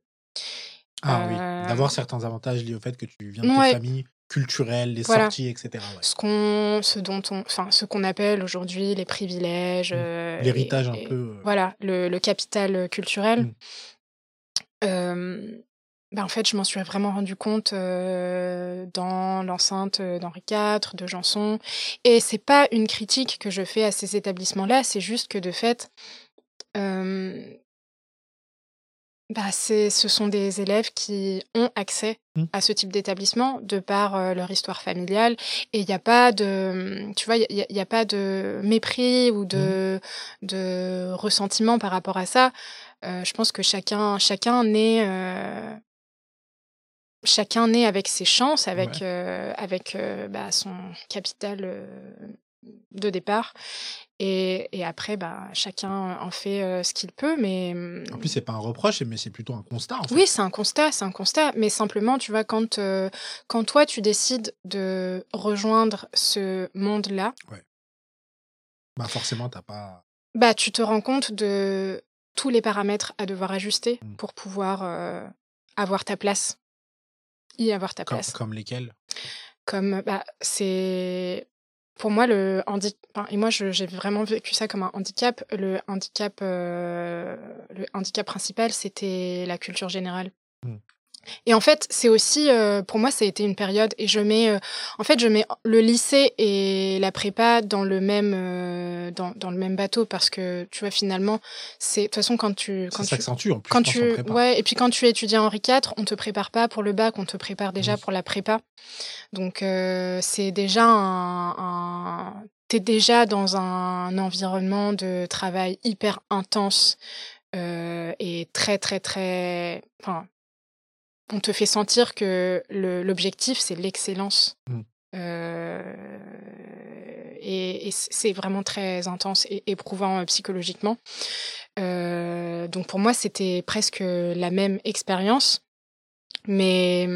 Ah oui, d'avoir certains avantages liés au fait que tu viens de ta famille culturelle, les sorties, etc. Ce qu'on, ce dont on, enfin, ce qu'on appelle aujourd'hui les privilèges, mmh. euh, l'héritage un peu. Euh. Voilà, le, capital culturel. Mmh. Ben, en fait, je m'en suis vraiment rendu compte dans l'enceinte d'Henri IV, de Janson. Et c'est pas une critique que je fais à ces établissements-là, c'est juste que de fait, bah, ce sont des élèves qui ont accès mmh. à ce type d'établissement de par leur histoire familiale. Et il n'y a pas de, tu vois, il n'y a, pas de mépris ou mmh. de, de ressentiment par rapport à ça. je pense que chacun, chacun naît, chacun naît avec ses chances, avec, avec bah, son capital de départ. Et, après, bah, chacun en fait euh, ce qu'il peut, mais... En plus, c'est pas un reproche, mais c'est plutôt un constat. En fait. Oui, c'est un constat, c'est un constat. Mais simplement, tu vois, quand, euh, quand toi, tu décides de rejoindre ce monde-là... Ouais. Bah forcément, t'as pas... Bah, tu te rends compte de tous les paramètres à devoir ajuster mmh. pour pouvoir euh, avoir ta place. Y avoir ta place. Comme lesquels? Comme, bah, c'est pour moi, le handicap, et moi j'ai vraiment vécu ça comme un handicap. Le handicap, euh, le handicap principal, c'était la culture générale. Mmh. Et en fait, c'est aussi, euh, pour moi, ça a été une période, et je mets, euh, en fait, je mets le lycée et la prépa dans le même, euh, dans, dans, le même bateau, parce que, tu vois, finalement, c'est, de toute façon, quand tu, quand ça s'accentue, en plus, quand tu, ouais, et puis quand tu étudies Henri IV, on te prépare pas pour le bac, on te prépare déjà pour la prépa. Donc, c'est déjà un, un t'es déjà dans un environnement de travail hyper intense euh, et très très très enfin on te fait sentir que l'objectif, c'est l'excellence. Mmh. Euh, et, c'est vraiment très intense et éprouvant euh, psychologiquement. Euh, donc pour moi, c'était presque la même expérience. Mais,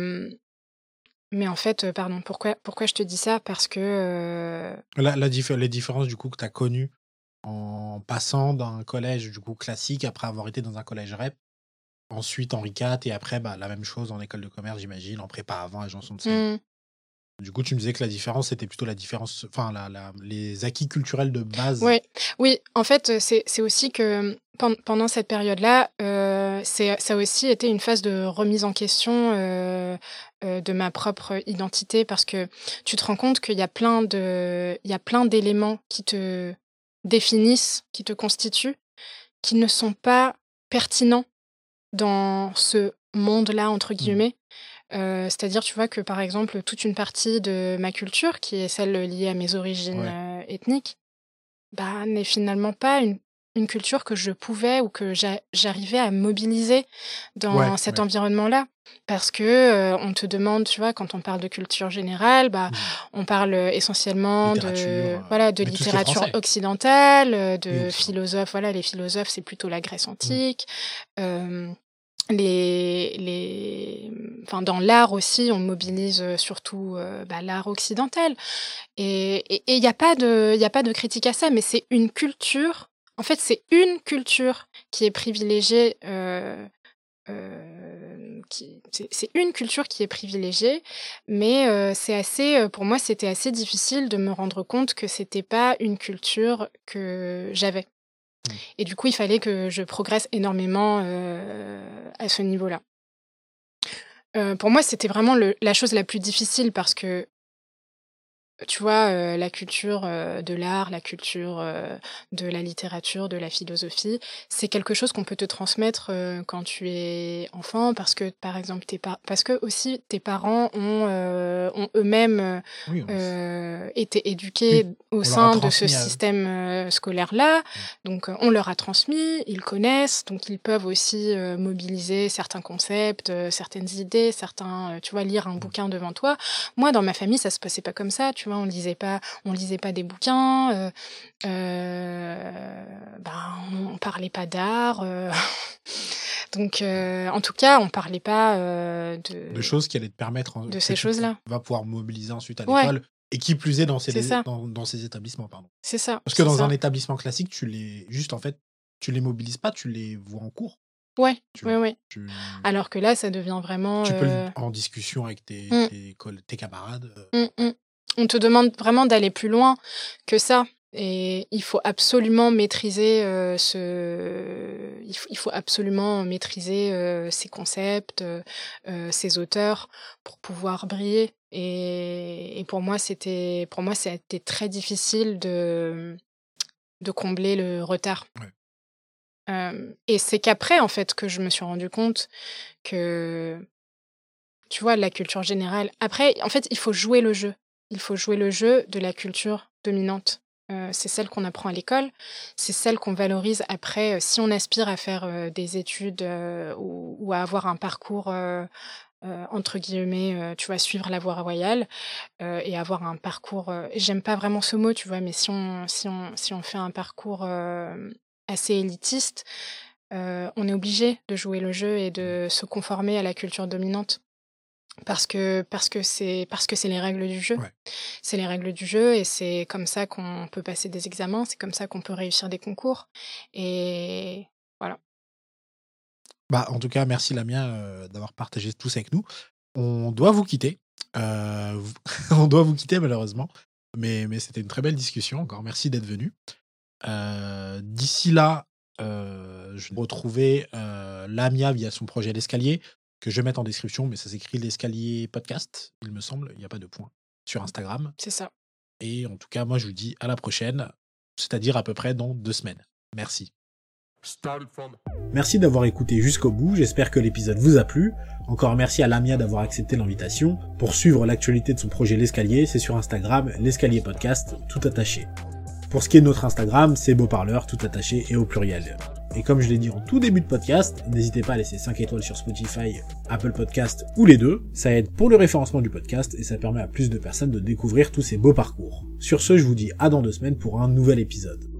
mais en fait, pardon, pourquoi, pourquoi je te dis ça? Parce que... La, les différences du coup que tu as connues en passant d'un collège du coup classique après avoir été dans un collège REP Ensuite, Henri IV, et après, bah, la même chose en école de commerce, j'imagine, en prépa avant à Janson de mmh. Du coup, tu me disais que la différence, c'était plutôt la différence, enfin, la, la, les acquis culturels de base. Oui, oui. en fait, c'est aussi que pendant cette période-là, euh, ça a aussi été une phase de remise en question euh, euh, de ma propre identité parce que tu te rends compte qu'il y a plein d'éléments qui te définissent, qui te constituent, qui ne sont pas pertinents dans ce monde-là, entre mmh. guillemets. Euh, c'est-à-dire, tu vois, que par exemple, toute une partie de ma culture, qui est celle liée à mes origines euh, ethniques, bah, n'est finalement pas une, une, culture que je pouvais ou que j'arrivais à mobiliser dans cet environnement-là. Parce que euh, on te demande, tu vois, quand on parle de culture générale, bah, mmh. on parle essentiellement de, voilà, de littérature occidentale, de philosophes. Voilà, les philosophes, c'est plutôt la Grèce mmh. antique les, les, enfin, dans l'art aussi, on mobilise surtout bah, l'art occidental. Et il n'y a, pas de, y a pas de critique à ça, mais c'est une culture. En fait, c'est une culture qui est privilégiée, euh, euh, c'est une culture qui est privilégiée, mais c'est assez, pour moi, c'était assez difficile de me rendre compte que c'était pas une culture que j'avais. Mmh. Et du coup, il fallait que je progresse énormément à ce niveau-là. pour moi, c'était vraiment la chose la plus difficile parce que tu vois, la culture de l'art, la culture de la littérature, de la philosophie, c'est quelque chose qu'on peut te transmettre quand tu es enfant, parce que, par exemple, tes parce que aussi tes parents ont, ont eux-mêmes été éduqués au sein de ce système scolaire-là. Donc, on leur a transmis, ils connaissent, donc ils peuvent aussi mobiliser certains concepts, certaines idées, certains, tu vois, lire un mmh. bouquin devant toi. Moi, dans ma famille, ça se passait pas comme ça, tu on lisait pas, on lisait pas des bouquins, euh, euh, ben, on parlait pas d'art. Euh. Donc, en tout cas, on parlait pas de... de choses qui allaient te permettre de ces choses-là. Va pouvoir mobiliser ensuite à l'école. Et qui plus est dans ces, dans, ces établissements, pardon. C'est ça. Parce que dans un établissement classique, tu les, juste en fait, tu les mobilises pas, tu les vois en cours. Ouais, ouais, ouais. Alors que là, ça devient vraiment. Tu peux en discussion avec tes, mmh. tes, tes, camarades. Mmh, mmh on te demande vraiment d'aller plus loin que ça. Et il faut absolument maîtriser euh, ce, il faut, absolument maîtriser euh, ces concepts, euh, ces auteurs pour pouvoir briller. Et, pour moi, c'était, pour moi, c'était très difficile de de combler le retard. et c'est qu'après, en fait, que je me suis rendu compte que, tu vois, la culture générale. Après, en fait, il faut jouer le jeu il faut jouer le jeu de la culture dominante. Euh, c'est celle qu'on apprend à l'école, c'est celle qu'on valorise après euh, si on aspire à faire euh, des études ou, à avoir un parcours entre guillemets, tu vois, suivre la voie royale et avoir un parcours. J'aime pas vraiment ce mot, tu vois, mais si on si on si on fait un parcours assez élitiste, on est obligé de jouer le jeu et de se conformer à la culture dominante parce que parce que c'est parce que c'est les règles du jeu. C'est les règles du jeu et c'est comme ça qu'on peut passer des examens, c'est comme ça qu'on peut réussir des concours et voilà. Bah en tout cas, merci Lamia euh, d'avoir partagé tout ça avec nous. On doit vous quitter. Euh, on doit vous quitter malheureusement, mais mais c'était une très belle discussion. Encore merci d'être venu. Euh, d'ici là, je vais retrouver Lamia via son projet l'escalier que je vais mettre en description, mais ça s'écrit l'escalier podcast, il me semble, il n'y a pas de point, sur Instagram. C'est ça. Et en tout cas, moi, je vous dis à la prochaine, c'est-à-dire à peu près dans deux semaines. Merci. Merci d'avoir écouté jusqu'au bout, j'espère que l'épisode vous a plu. Encore merci à Lamia d'avoir accepté l'invitation. Pour suivre l'actualité de son projet L'escalier, c'est sur Instagram, l'escalier podcast, tout attaché. Pour ce qui est de notre Instagram, c'est Beau Parleur, tout attaché et au pluriel. Et comme je l'ai dit en tout début de podcast, n'hésitez pas à laisser 5 étoiles sur Spotify, Apple Podcast ou les deux. Ça aide pour le référencement du podcast et ça permet à plus de personnes de découvrir tous ces beaux parcours. Sur ce, je vous dis à dans deux semaines pour un nouvel épisode.